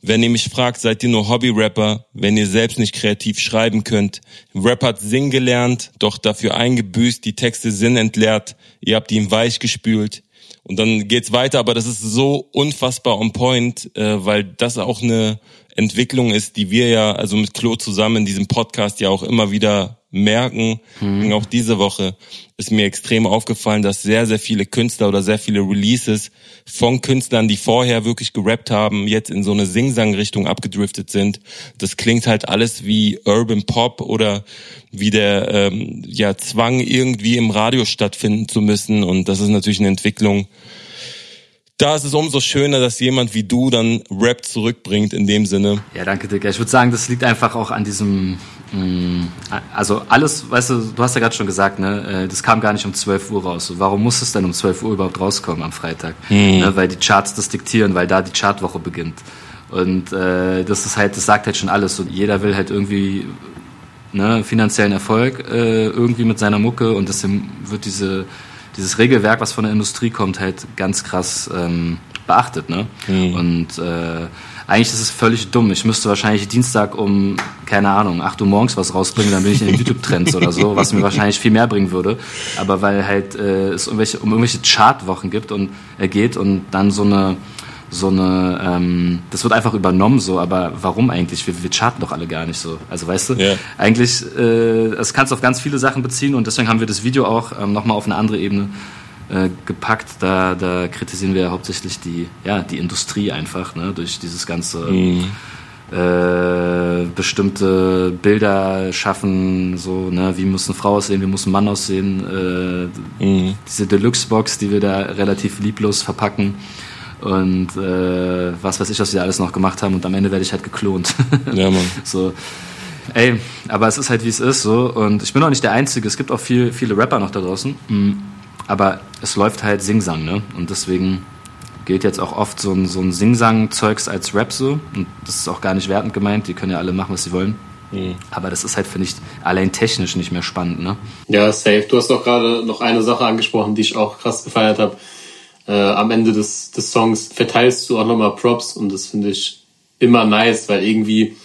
Wenn ihr mich fragt, seid ihr nur Hobby-Rapper, wenn ihr selbst nicht kreativ schreiben könnt. Rap hat Sinn gelernt, doch dafür eingebüßt, die Texte Sinn entleert. Ihr habt ihn weich gespült. Und dann geht's weiter, aber das ist so unfassbar on point, äh, weil das auch eine Entwicklung ist, die wir ja, also mit Klo zusammen in diesem Podcast ja auch immer wieder merken. Mhm. Auch diese Woche ist mir extrem aufgefallen, dass sehr, sehr viele Künstler oder sehr viele Releases von Künstlern, die vorher wirklich gerappt haben, jetzt in so eine Sing-Sang-Richtung abgedriftet sind. Das klingt halt alles wie Urban Pop oder wie der ähm, ja, Zwang, irgendwie im Radio stattfinden zu müssen. Und das ist natürlich eine Entwicklung, da ist es umso schöner, dass jemand wie du dann Rap zurückbringt in dem Sinne. Ja, danke, Dicker. Ich würde sagen, das liegt einfach auch an diesem, also alles, weißt du, du hast ja gerade schon gesagt, ne, äh, das kam gar nicht um 12 Uhr raus. Warum muss es denn um 12 Uhr überhaupt rauskommen am Freitag? Hm. Ne, weil die Charts das diktieren, weil da die Chartwoche beginnt. Und äh, das ist halt, das sagt halt schon alles. Und jeder will halt irgendwie ne, finanziellen Erfolg äh, irgendwie mit seiner Mucke und deswegen wird diese dieses Regelwerk, was von der Industrie kommt, halt ganz krass ähm, beachtet. Ne? Mhm. Und äh, eigentlich ist es völlig dumm. Ich müsste wahrscheinlich Dienstag um, keine Ahnung, 8 Uhr morgens was rausbringen, dann bin ich in den YouTube-Trends oder so, was mir wahrscheinlich viel mehr bringen würde. Aber weil halt äh, es irgendwelche, um irgendwelche Chartwochen gibt und äh, geht und dann so eine so eine, ähm, das wird einfach übernommen so, aber warum eigentlich? Wir, wir charten doch alle gar nicht so. Also weißt du, yeah. eigentlich, äh, das kannst du auf ganz viele Sachen beziehen und deswegen haben wir das Video auch ähm, nochmal auf eine andere Ebene äh, gepackt. Da, da kritisieren wir ja hauptsächlich die, ja, die Industrie einfach, ne, durch dieses ganze mm. äh, bestimmte Bilder schaffen, so, ne, wie muss eine Frau aussehen, wie muss ein Mann aussehen, äh, mm. diese Deluxe-Box, die wir da relativ lieblos verpacken und äh, was weiß ich, was wir alles noch gemacht haben und am Ende werde ich halt geklont. Ja, Mann. so. Ey, aber es ist halt wie es ist so und ich bin auch nicht der Einzige, es gibt auch viel, viele Rapper noch da draußen, mhm. Aber es läuft halt Singsang, ne? Und deswegen gilt jetzt auch oft so ein, so ein Singsang-Zeugs als Rap so und das ist auch gar nicht wertend gemeint, die können ja alle machen, was sie wollen. Mhm. Aber das ist halt, finde ich, allein technisch nicht mehr spannend, ne? Ja, safe. Du hast doch gerade noch eine Sache angesprochen, die ich auch krass gefeiert habe äh, am Ende des, des Songs verteilst du auch nochmal Props und das finde ich immer nice, weil irgendwie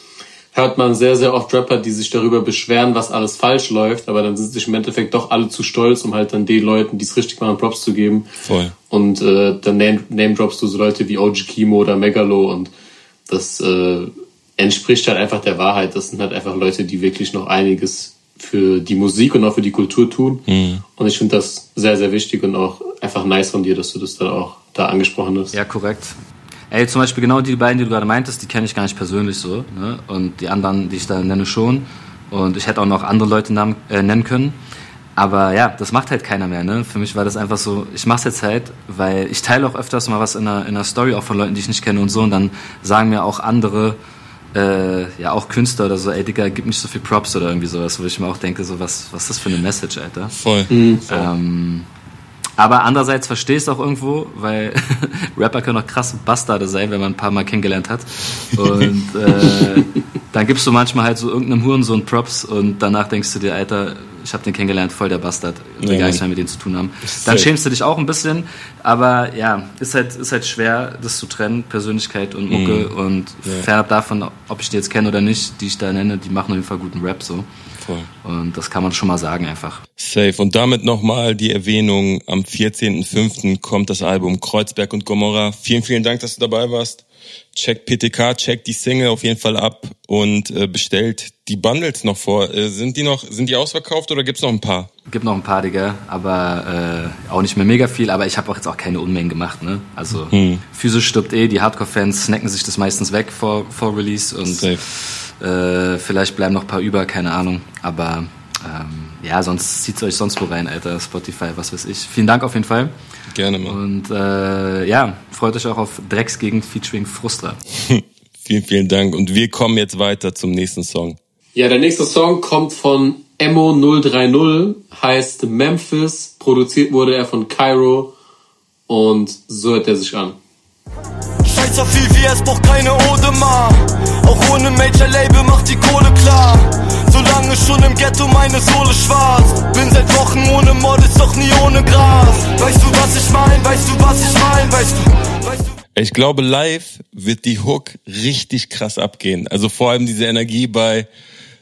hört man sehr, sehr oft Rapper, die sich darüber beschweren, was alles falsch läuft, aber dann sind sich im Endeffekt doch alle zu stolz, um halt dann den Leuten, die es richtig machen, Props zu geben. Voll. Und äh, dann name, name droppst du so Leute wie OG Kimo oder Megalo und das äh, entspricht halt einfach der Wahrheit. Das sind halt einfach Leute, die wirklich noch einiges für die Musik und auch für die Kultur tun. Mhm. Und ich finde das sehr, sehr wichtig und auch einfach nice von dir, dass du das dann auch da angesprochen hast. Ja, korrekt. Ey, zum Beispiel genau die beiden, die du gerade meintest, die kenne ich gar nicht persönlich so. Ne? Und die anderen, die ich da nenne, schon. Und ich hätte auch noch andere Leute namen, äh, nennen können. Aber ja, das macht halt keiner mehr. Ne? Für mich war das einfach so, ich mache es jetzt halt, weil ich teile auch öfters mal was in einer, in einer Story auch von Leuten, die ich nicht kenne und so. Und dann sagen mir auch andere, äh, ja auch Künstler oder so, ey Digga, gib nicht so viel Props oder irgendwie sowas, wo ich mir auch denke, so was, was ist das für eine Message, Alter? Voll. Mhm. Ähm, aber andererseits verstehe ich es auch irgendwo, weil Rapper können auch krasse Bastarde sein, wenn man ein paar Mal kennengelernt hat. Und äh, dann gibst du manchmal halt so irgendeinem Hurensohn Props und danach denkst du dir, Alter, ich habe den kennengelernt, voll der Bastard, will ja, gar nichts mehr mit denen zu tun haben. Dann schämst du dich auch ein bisschen, aber ja, ist halt, ist halt schwer, das zu trennen, Persönlichkeit und Mucke mhm. und ja. fernab davon, ob ich die jetzt kenne oder nicht, die ich da nenne, die machen auf jeden Fall guten Rap so. Voll. Und das kann man schon mal sagen einfach. Safe. Und damit nochmal die Erwähnung, am 14.05. kommt das Album Kreuzberg und Gomorra. Vielen, vielen Dank, dass du dabei warst. Checkt PTK, checkt die Single auf jeden Fall ab und äh, bestellt die Bundles noch vor. Äh, sind die noch, sind die ausverkauft oder gibt's noch ein paar? Gibt noch ein paar, Digga, aber äh, auch nicht mehr mega viel, aber ich habe auch jetzt auch keine Unmengen gemacht, ne? Also hm. physisch stirbt eh, die Hardcore-Fans snacken sich das meistens weg vor, vor Release und Safe äh, vielleicht bleiben noch ein paar über, keine Ahnung. Aber ähm, ja, sonst zieht euch sonst wo rein, Alter. Spotify, was weiß ich. Vielen Dank auf jeden Fall. Gerne, Mann. Und äh, ja, freut euch auch auf Drecksgegend featuring Frustra. vielen, vielen Dank. Und wir kommen jetzt weiter zum nächsten Song. Ja, der nächste Song kommt von Emo 030, heißt Memphis. Produziert wurde er von Cairo. Und so hört er sich an. Scheiß auf viel, wie es braucht keine Ode mehr. Auch ohne Major-Label macht die Kohle klar. Solange schon im Ghetto meine Sohle schwarz. Bin seit Wochen ohne Models, doch nie ohne Gras. Weißt du, was ich mein? Weißt du, was ich mein? Weißt du, weißt du? Ich glaube, live wird die Hook richtig krass abgehen. Also vor allem diese Energie bei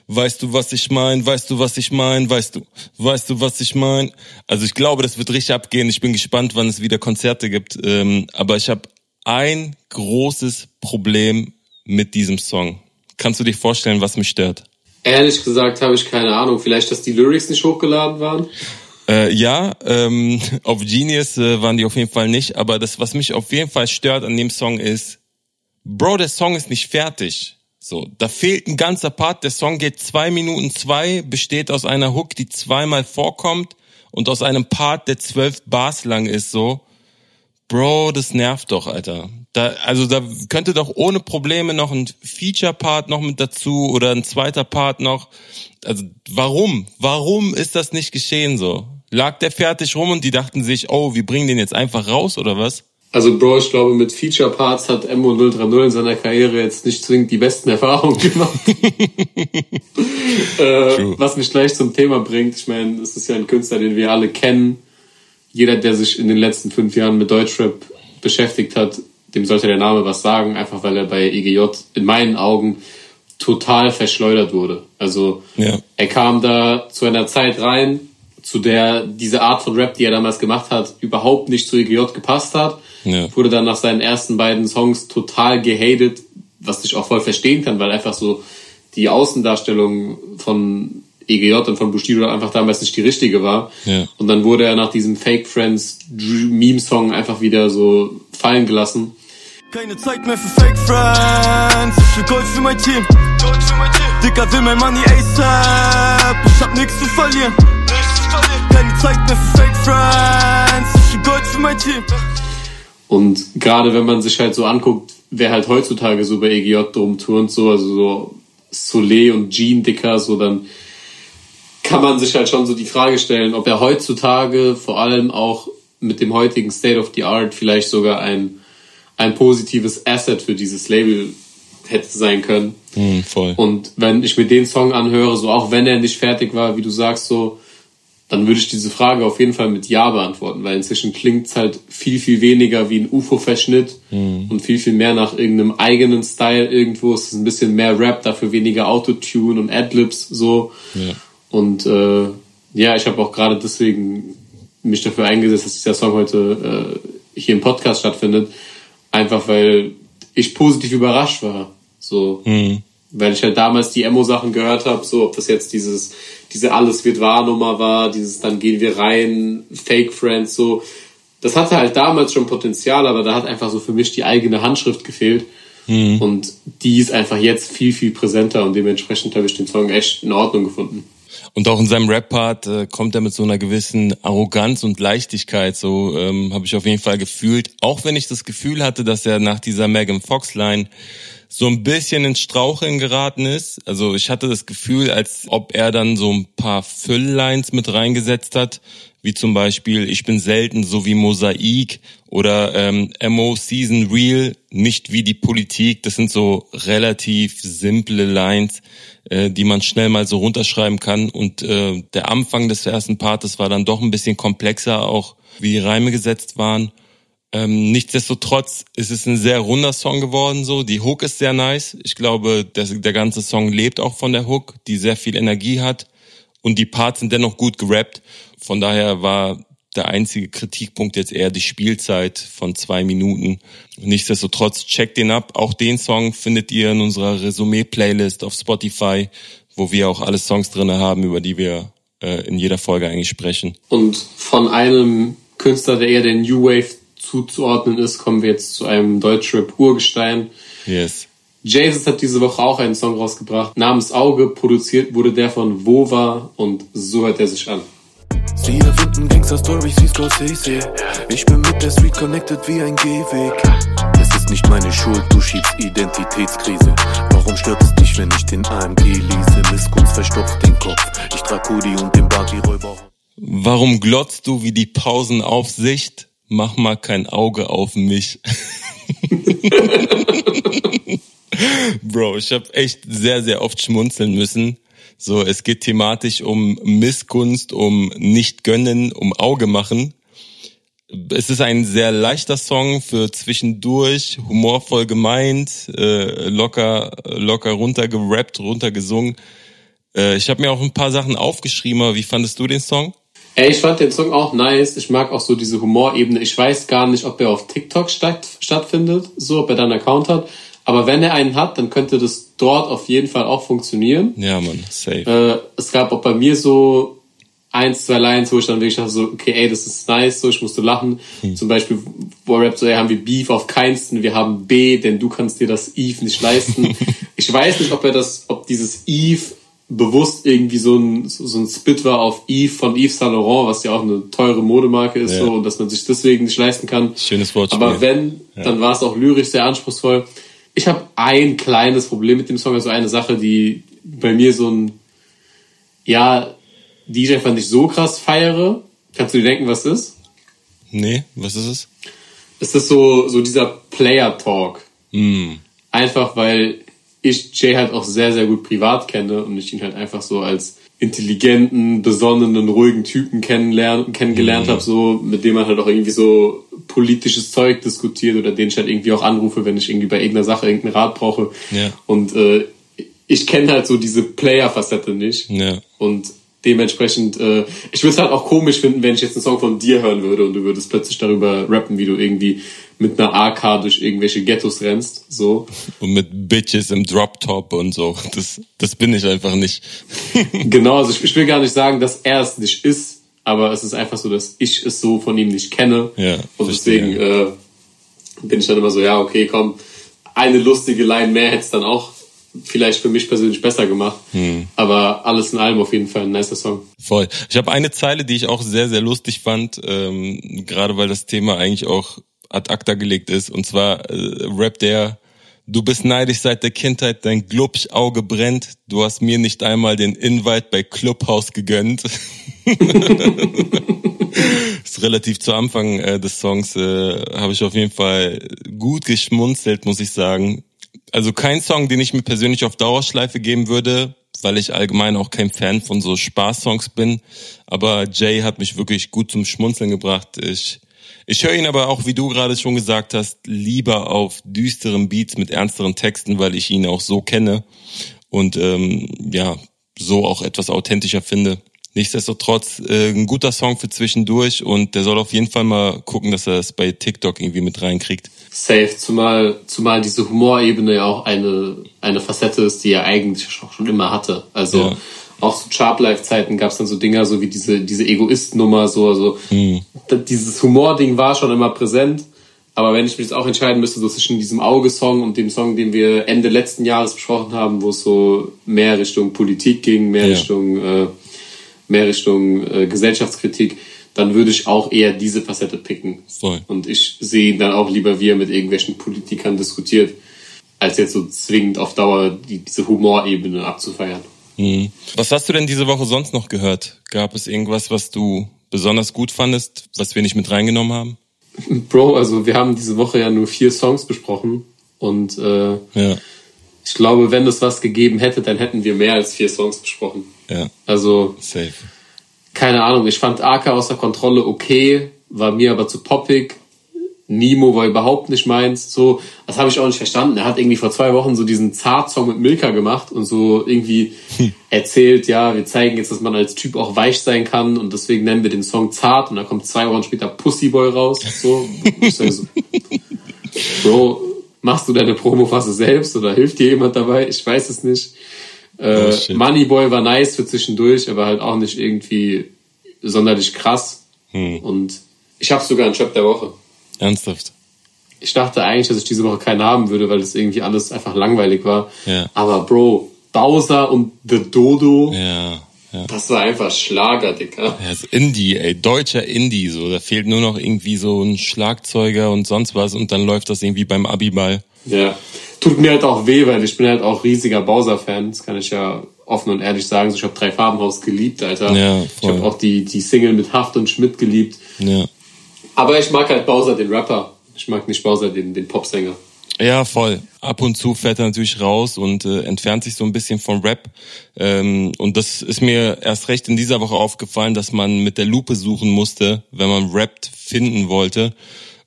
Weißt du, was ich mein? Weißt du, was ich mein? Weißt du, weißt du, was ich mein? Also ich glaube, das wird richtig abgehen. Ich bin gespannt, wann es wieder Konzerte gibt. Ähm, aber ich habe ein großes Problem mit diesem Song. Kannst du dir vorstellen, was mich stört? Ehrlich gesagt habe ich keine Ahnung. Vielleicht, dass die Lyrics nicht hochgeladen waren? Äh, ja, ähm, auf Genius äh, waren die auf jeden Fall nicht. Aber das, was mich auf jeden Fall stört an dem Song ist, Bro, der Song ist nicht fertig. So, da fehlt ein ganzer Part. Der Song geht zwei Minuten zwei, besteht aus einer Hook, die zweimal vorkommt und aus einem Part, der zwölf Bars lang ist. So, Bro, das nervt doch, Alter. Da, also da könnte doch ohne Probleme noch ein Feature-Part noch mit dazu oder ein zweiter Part noch. Also warum? Warum ist das nicht geschehen so? Lag der fertig rum und die dachten sich, oh, wir bringen den jetzt einfach raus oder was? Also Bro, ich glaube, mit Feature Parts hat Mo 030 in seiner Karriere jetzt nicht zwingend die besten Erfahrungen gemacht. äh, was mich gleich zum Thema bringt. Ich meine, es ist ja ein Künstler, den wir alle kennen. Jeder, der sich in den letzten fünf Jahren mit Deutschrap beschäftigt hat, dem sollte der Name was sagen, einfach weil er bei EGJ in meinen Augen total verschleudert wurde. Also ja. er kam da zu einer Zeit rein, zu der diese Art von Rap, die er damals gemacht hat, überhaupt nicht zu EGJ gepasst hat ja. Wurde dann nach seinen ersten beiden Songs total gehatet, was ich auch voll verstehen kann, weil einfach so die Außendarstellung von EGJ und von Bushido einfach damals nicht die richtige war. Ja. Und dann wurde er nach diesem Fake Friends Meme-Song einfach wieder so fallen gelassen. Keine Zeit mehr für Fake Friends, ich will Gold für mein Team. Gold für mein Team. Dicker will mein Money ASAP, ich hab nichts zu verlieren. Nichts zu verlieren. Keine Zeit mehr für Fake Friends, ich will Gold für mein Team. Und gerade wenn man sich halt so anguckt, wer halt heutzutage so bei EGJ drum turnt, so, also so Soleil und Jean Dicker, so dann kann man sich halt schon so die Frage stellen, ob er heutzutage vor allem auch mit dem heutigen State of the Art vielleicht sogar ein, ein positives Asset für dieses Label hätte sein können. Mm, voll. Und wenn ich mir den Song anhöre, so auch wenn er nicht fertig war, wie du sagst, so, dann würde ich diese Frage auf jeden Fall mit Ja beantworten, weil inzwischen klingt es halt viel, viel weniger wie ein UFO-Verschnitt mhm. und viel, viel mehr nach irgendeinem eigenen Style irgendwo. Es ist ein bisschen mehr Rap, dafür weniger Autotune und Adlibs so. Ja. Und äh, ja, ich habe auch gerade deswegen mich dafür eingesetzt, dass dieser Song heute äh, hier im Podcast stattfindet. Einfach weil ich positiv überrascht war. So. Mhm. Weil ich halt damals die Emo-Sachen gehört habe, so ob das jetzt dieses diese Alles wird wahr Nummer war, dieses dann gehen wir rein, Fake Friends, so. Das hatte halt damals schon Potenzial, aber da hat einfach so für mich die eigene Handschrift gefehlt. Mhm. Und die ist einfach jetzt viel, viel präsenter und dementsprechend habe ich den Song echt in Ordnung gefunden. Und auch in seinem Rap-Part äh, kommt er mit so einer gewissen Arroganz und Leichtigkeit, so ähm, habe ich auf jeden Fall gefühlt. Auch wenn ich das Gefühl hatte, dass er nach dieser Megan Fox-Line so ein bisschen ins Straucheln geraten ist. Also ich hatte das Gefühl, als ob er dann so ein paar Fülllines mit reingesetzt hat, wie zum Beispiel Ich bin selten so wie Mosaik oder ähm, MO Season Real, nicht wie die Politik. Das sind so relativ simple Lines, äh, die man schnell mal so runterschreiben kann. Und äh, der Anfang des ersten Partes war dann doch ein bisschen komplexer, auch wie die Reime gesetzt waren. Ähm, nichtsdestotrotz ist es ein sehr runder Song geworden. So, die Hook ist sehr nice. Ich glaube, der, der ganze Song lebt auch von der Hook, die sehr viel Energie hat und die Parts sind dennoch gut gerappt. Von daher war der einzige Kritikpunkt jetzt eher die Spielzeit von zwei Minuten. Nichtsdestotrotz checkt den ab. Auch den Song findet ihr in unserer Resümee-Playlist auf Spotify, wo wir auch alle Songs drinne haben, über die wir äh, in jeder Folge eigentlich sprechen. Und von einem Künstler, der eher den New Wave zuzuordnen ist, kommen wir jetzt zu einem Deutschrap-Urgestein. Yes. Jesus hat diese Woche auch einen Song rausgebracht, namens Auge. Produziert wurde der von Wova und so hört er sich an. Sie erfinden Gangster-Stories wie Scorsese. Ich bin mit der Street connected wie ein Gehweg. Es ist nicht meine Schuld, du schiebst Identitätskrise. Warum stört es dich, wenn ich den AMG lese? Missgunst verstopft den Kopf. Ich trag Hoodie und den Barbie-Räuber. Warum glotzt du wie die Pausenaufsicht? mach mal kein Auge auf mich. Bro, ich habe echt sehr, sehr oft schmunzeln müssen. So, es geht thematisch um Missgunst, um nicht gönnen, um Auge machen. Es ist ein sehr leichter Song für zwischendurch, humorvoll gemeint, äh, locker, locker runtergerappt, runtergesungen. Äh, ich habe mir auch ein paar Sachen aufgeschrieben, aber wie fandest du den Song? Ey, ich fand den Song auch nice. Ich mag auch so diese Humorebene. Ich weiß gar nicht, ob er auf TikTok statt, stattfindet, so, ob er da einen Account hat. Aber wenn er einen hat, dann könnte das dort auf jeden Fall auch funktionieren. Ja, man, safe. Äh, es gab auch bei mir so eins, zwei Lines, wo ich dann wirklich dachte so, okay, ey, das ist nice, so, ich musste lachen. Hm. Zum Beispiel, wo rappt so, ey, haben wir Beef auf keinsten, wir haben B, denn du kannst dir das Eve nicht leisten. ich weiß nicht, ob er das, ob dieses Eve bewusst irgendwie so ein, so ein Spit war auf Eve von Yves Saint Laurent, was ja auch eine teure Modemarke ist, Ja. so, und dass man sich deswegen nicht leisten kann. Schönes Wortspiel. Aber wenn, Ja. dann war es auch lyrisch sehr anspruchsvoll. Ich habe ein kleines Problem mit dem Song, also eine Sache, die bei mir so ein, ja, die ich einfach nicht so krass feiere. Kannst du dir denken, was das ist? Nee, was ist es? Es ist so, so dieser Player-Talk. Hm. Einfach weil ich Jay halt auch sehr, sehr gut privat kenne und ich ihn halt einfach so als intelligenten, besonnenen, ruhigen Typen kennenlernen, kennengelernt Mhm. habe, so, mit dem man halt auch irgendwie so politisches Zeug diskutiert oder den ich halt irgendwie auch anrufe, wenn ich irgendwie bei irgendeiner Sache irgendeinen Rat brauche. Ja. Und äh, ich kenne halt so diese Player-Facette nicht. Ja. Und dementsprechend, äh, ich würde es halt auch komisch finden, wenn ich jetzt einen Song von dir hören würde und du würdest plötzlich darüber rappen, wie du irgendwie mit einer AK durch irgendwelche Ghettos rennst. So. Und mit Bitches im Drop-Top und so. Das, das bin ich einfach nicht. Genau, also ich, ich will gar nicht sagen, dass er es nicht ist, aber es ist einfach so, dass ich es so von ihm nicht kenne. Ja, Und verstehe. deswegen äh, bin ich dann immer so, ja, okay, komm, eine lustige Line mehr hätte es dann auch vielleicht für mich persönlich besser gemacht. Hm. Aber alles in allem auf jeden Fall ein nicer Song. Voll. Ich habe eine Zeile, die ich auch sehr, sehr lustig fand, ähm, gerade weil das Thema eigentlich auch ad acta gelegt ist. Und zwar äh, rappt der, du bist neidisch seit der Kindheit, dein Glubschauge brennt, du hast mir nicht einmal den Invite bei Clubhouse gegönnt. ist relativ zu Anfang äh, des Songs, äh, habe ich auf jeden Fall gut geschmunzelt, muss ich sagen. Also kein Song, den ich mir persönlich auf Dauerschleife geben würde, weil ich allgemein auch kein Fan von so Spaßsongs bin. Aber Jay hat mich wirklich gut zum Schmunzeln gebracht. Ich, ich höre ihn aber auch, wie du gerade schon gesagt hast, lieber auf düsteren Beats mit ernsteren Texten, weil ich ihn auch so kenne und ähm, ja, so auch etwas authentischer finde. Nichtsdestotrotz äh, ein guter Song für zwischendurch und der soll auf jeden Fall mal gucken, dass er es bei TikTok irgendwie mit reinkriegt. Safe, zumal, zumal diese Humorebene ja auch eine, eine Facette ist, die er eigentlich auch schon immer hatte. Also Ja. Auch zu Sharp-Life-Zeiten gab es dann so Dinger, so wie diese, diese Egoist-Nummer, so, also da- dieses Humor-Ding war schon immer präsent. Aber wenn ich mich jetzt auch entscheiden müsste, so zwischen diesem Auge-Song und dem Song, den wir Ende letzten Jahres besprochen haben, wo es so mehr Richtung Politik ging, mehr Ja. Richtung, äh, mehr Richtung äh, Gesellschaftskritik, dann würde ich auch eher diese Facette picken. Voll. Und ich sehe ihn dann auch lieber, wie er mit irgendwelchen Politikern diskutiert, als jetzt so zwingend auf Dauer die, diese Humorebene abzufeiern. Mhm. Was hast du denn diese Woche sonst noch gehört? Gab es irgendwas, was du besonders gut fandest, was wir nicht mit reingenommen haben? Bro, also wir haben diese Woche ja nur vier Songs besprochen und äh, Ja, ich glaube, wenn es was gegeben hätte, dann hätten wir mehr als vier Songs besprochen. ja, Also safe. keine Ahnung, ich fand AK außer Kontrolle okay, war mir aber zu poppig. Nemo war überhaupt nicht meins. So, das habe ich auch nicht verstanden. Er hat irgendwie vor zwei Wochen so diesen Zart-Song mit Milka gemacht und so irgendwie erzählt, ja, wir zeigen jetzt, dass man als Typ auch weich sein kann und deswegen nennen wir den Song Zart und dann kommt zwei Wochen später Pussyboy raus. So, ich so Bro, machst du deine Promophase selbst oder hilft dir jemand dabei? Ich weiß es nicht. Äh, Oh. Moneyboy war nice für zwischendurch, aber halt auch nicht irgendwie sonderlich krass. Hm. Und ich habe sogar einen Trap der Woche. Ernsthaft. Ich dachte eigentlich, dass ich diese Woche keinen haben würde, weil das irgendwie alles einfach langweilig war. Ja. Aber Bro, Bowser und The Dodo, Ja, ja. das war einfach Schlager, Dicker. Ja, ist Indie, ey, deutscher Indie, so. Da fehlt nur noch irgendwie so ein Schlagzeuger und sonst was und dann läuft das irgendwie beim Abiball. Ja. Tut mir halt auch weh, weil ich bin halt auch riesiger Bowser-Fan. Das kann ich ja offen und ehrlich sagen. So, ich habe drei Farbenhaus geliebt, Alter. Ja, ich voll. habe auch die, die Single mit Haft und Schmidt geliebt. Ja. Aber ich mag halt Bowser, den Rapper. Ich mag nicht Bowser, den, den Popsänger. Ja, voll. Ab und zu fährt er natürlich raus und äh, entfernt sich so ein bisschen vom Rap. Ähm, und das ist mir erst recht in dieser Woche aufgefallen, dass man mit der Lupe suchen musste, wenn man Rap finden wollte.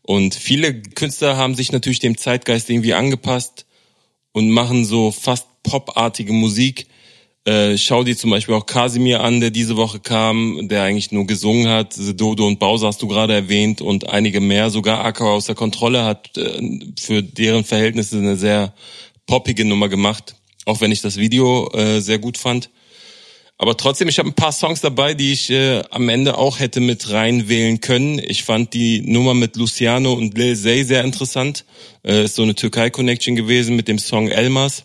Und viele Künstler haben sich natürlich dem Zeitgeist irgendwie angepasst und machen so fast popartige Musik. Äh, schau dir zum Beispiel auch Kasimir an, der diese Woche kam, der eigentlich nur gesungen hat. Dodo und Bowser hast du gerade erwähnt und einige mehr. Sogar Acker außer Kontrolle hat äh, für deren Verhältnisse eine sehr poppige Nummer gemacht. Auch wenn ich das Video äh, sehr gut fand. Aber trotzdem, ich habe ein paar Songs dabei, die ich äh, am Ende auch hätte mit reinwählen können. Ich fand die Nummer mit Luciano und Lil Zay sehr interessant. Äh, ist so eine Türkei-Connection gewesen mit dem Song Elmas.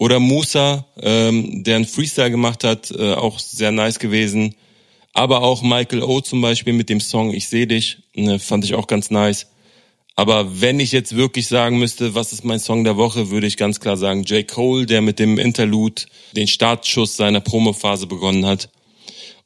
Oder Musa, ähm, der einen Freestyle gemacht hat, äh, auch sehr nice gewesen. Aber auch Michael O zum Beispiel mit dem Song Ich seh dich, ne, fand ich auch ganz nice. Aber wenn ich jetzt wirklich sagen müsste, was ist mein Song der Woche, würde ich ganz klar sagen J. Cole, der mit dem Interlude den Startschuss seiner Promophase begonnen hat.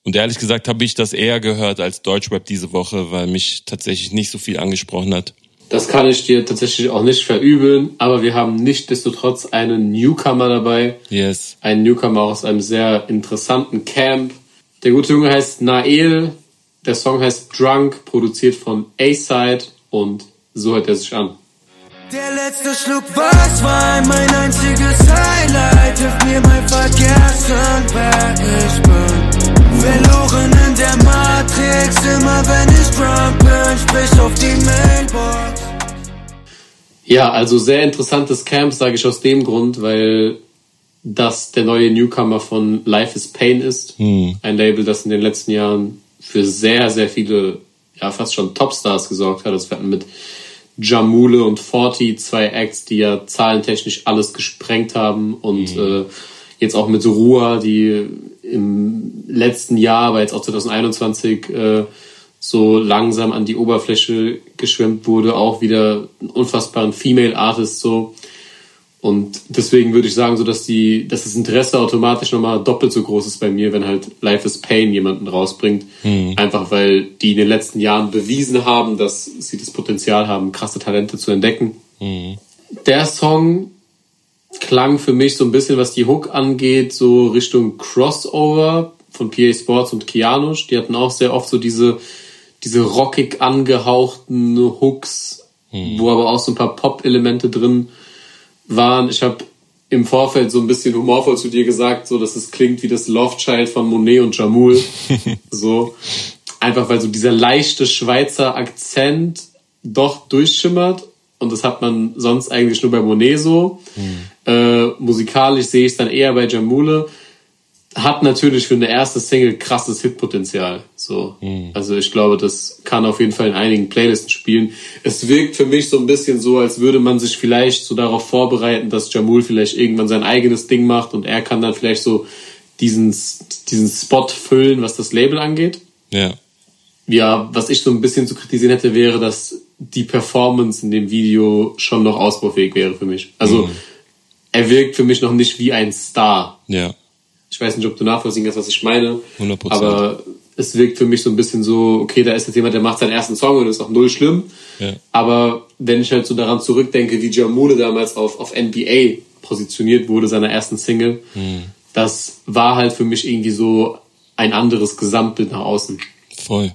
Und ehrlich gesagt habe ich das eher gehört als Deutschrap diese Woche, weil mich tatsächlich nicht so viel angesprochen hat. Das kann ich dir tatsächlich auch nicht verübeln, aber wir haben nichtsdestotrotz einen Newcomer dabei. Yes. Einen Newcomer aus einem sehr interessanten Camp. Der gute Junge heißt Nael. Der Song heißt Drunk, produziert von A-Side und so hört er sich an. Der letzte Schluck was war mein einziges Highlight. Hilft mir mal vergessen, Ja, also sehr interessantes Camp, sage ich aus dem Grund, weil das der neue Newcomer von Life is Pain ist. Hm. Ein Label, das in den letzten Jahren für sehr, sehr viele, ja fast schon Topstars gesorgt hat. Das hatten mit Jamule und Forty zwei Acts, die ja zahlentechnisch alles gesprengt haben und äh, jetzt auch mit Ruhr, die im letzten Jahr, aber jetzt auch 2021 äh, so langsam an die Oberfläche geschwemmt wurde, auch wieder einen unfassbaren Female Artist so. Und deswegen würde ich sagen, so dass die, dass das Interesse automatisch nochmal doppelt so groß ist bei mir, wenn halt Life is Pain jemanden rausbringt. Einfach weil die in den letzten Jahren bewiesen haben, dass sie das Potenzial haben, krasse Talente zu entdecken. Der Song klang für mich so ein bisschen, was die Hook angeht, so Richtung Crossover von PA Sports und Kianush. Die hatten auch sehr oft so diese, diese rockig angehauchten Hooks, wo aber auch so ein paar Pop-Elemente drin waren. Ich habe im Vorfeld so ein bisschen humorvoll zu dir gesagt, so dass es klingt wie das Love Child von Monet und Jamul. so einfach weil so dieser leichte Schweizer Akzent doch durchschimmert und das hat man sonst eigentlich nur bei Monet so. Äh, musikalisch sehe ich es dann eher bei Jamule. Hat natürlich für eine erste Single krasses Hitpotenzial. So. Also ich glaube, das kann auf jeden Fall in einigen Playlisten spielen. Es wirkt für mich so ein bisschen so, als würde man sich vielleicht so darauf vorbereiten, dass Jamul vielleicht irgendwann sein eigenes Ding macht und er kann dann vielleicht so diesen, diesen Spot füllen, was das Label angeht. Ja. Ja, was ich so ein bisschen zu kritisieren hätte, wäre, dass die Performance in dem Video schon noch ausbaufähig wäre für mich. Also er wirkt für mich noch nicht wie ein Star. Ja. Ich weiß nicht, ob du nachvollziehen kannst, was ich meine. 100%. Aber es wirkt für mich so ein bisschen so, okay, da ist jetzt jemand, der macht seinen ersten Song und ist auch null schlimm. Ja. Aber wenn ich halt so daran zurückdenke, wie Jamule damals auf, auf NBA positioniert wurde, seiner ersten Single, das war halt für mich irgendwie so ein anderes Gesamtbild nach außen. Voll.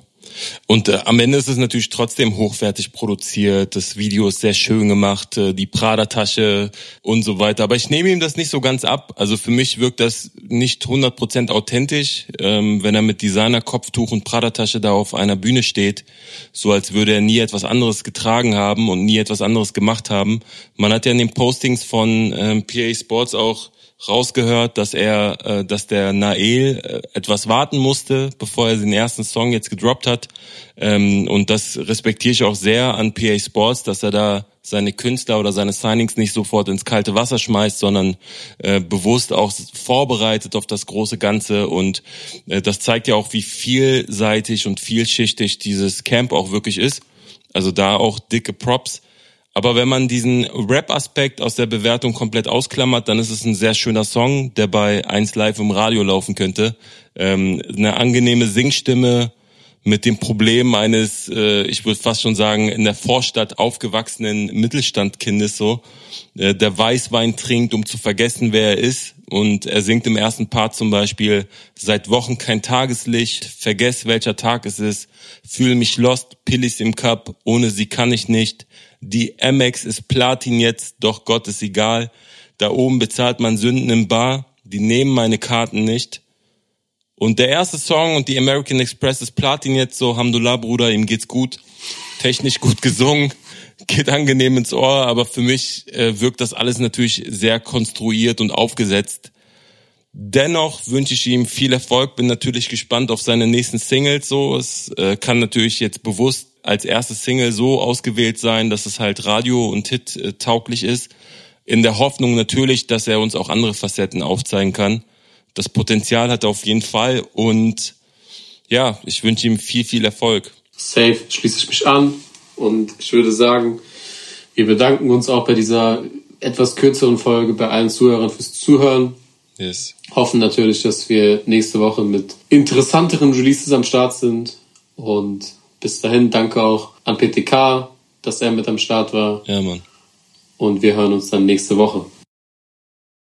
Und äh, am Ende ist es natürlich trotzdem hochwertig produziert. Das Video ist sehr schön gemacht, äh, die Prada-Tasche und so weiter. Aber ich nehme ihm das nicht so ganz ab. Also für mich wirkt das nicht 100% authentisch, ähm, wenn er mit Designer-Kopftuch und Prada-Tasche da auf einer Bühne steht. So als würde er nie etwas anderes getragen haben und nie etwas anderes gemacht haben. Man hat ja in den Postings von ähm, PA Sports auch rausgehört, dass er, äh, dass der Nael äh, etwas warten musste, bevor er den ersten Song jetzt gedroppt hat. Ähm, und das respektiere ich auch sehr an PA Sports, dass er da seine Künstler oder seine Signings nicht sofort ins kalte Wasser schmeißt, sondern äh, bewusst auch vorbereitet auf das große Ganze. Und äh, das zeigt ja auch, wie vielseitig und vielschichtig dieses Camp auch wirklich ist. Also da auch dicke Props. Aber wenn man diesen Rap-Aspekt aus der Bewertung komplett ausklammert, dann ist es ein sehr schöner Song, der bei 1 Live im Radio laufen könnte. Ähm, eine angenehme Singstimme mit dem Problem eines, äh, ich würde fast schon sagen, in der Vorstadt aufgewachsenen Mittelstandkindes so, äh, der Weißwein trinkt, um zu vergessen, wer er ist. Und er singt im ersten Part zum Beispiel, seit Wochen kein Tageslicht, vergess welcher Tag es ist, fühle mich lost, Pillis im Cup, ohne sie kann ich nicht. Die Amex ist Platin jetzt, doch Gott ist egal. Da oben bezahlt man Sünden im Bar, die nehmen meine Karten nicht. Und der erste Song und die American Express ist Platin jetzt so, Hamdullah Bruder, ihm geht's gut, technisch gut gesungen, geht angenehm ins Ohr, aber für mich äh, wirkt das alles natürlich sehr konstruiert und aufgesetzt. Dennoch wünsche ich ihm viel Erfolg, bin natürlich gespannt auf seine nächsten Singles. So, es äh, kann natürlich jetzt bewusst als erste Single so ausgewählt sein, dass es halt Radio und Hit äh, tauglich ist. In der Hoffnung natürlich, dass er uns auch andere Facetten aufzeigen kann. Das Potenzial hat er auf jeden Fall und ja, ich wünsche ihm viel, viel Erfolg. Safe schließe ich mich an und ich würde sagen, wir bedanken uns auch bei dieser etwas kürzeren Folge bei allen Zuhörern fürs Zuhören. Yes. Hoffen natürlich, dass wir nächste Woche mit interessanteren Releases am Start sind. Und bis dahin danke auch an PTK, dass er mit am Start war. Ja, Mann. Und wir hören uns dann nächste Woche.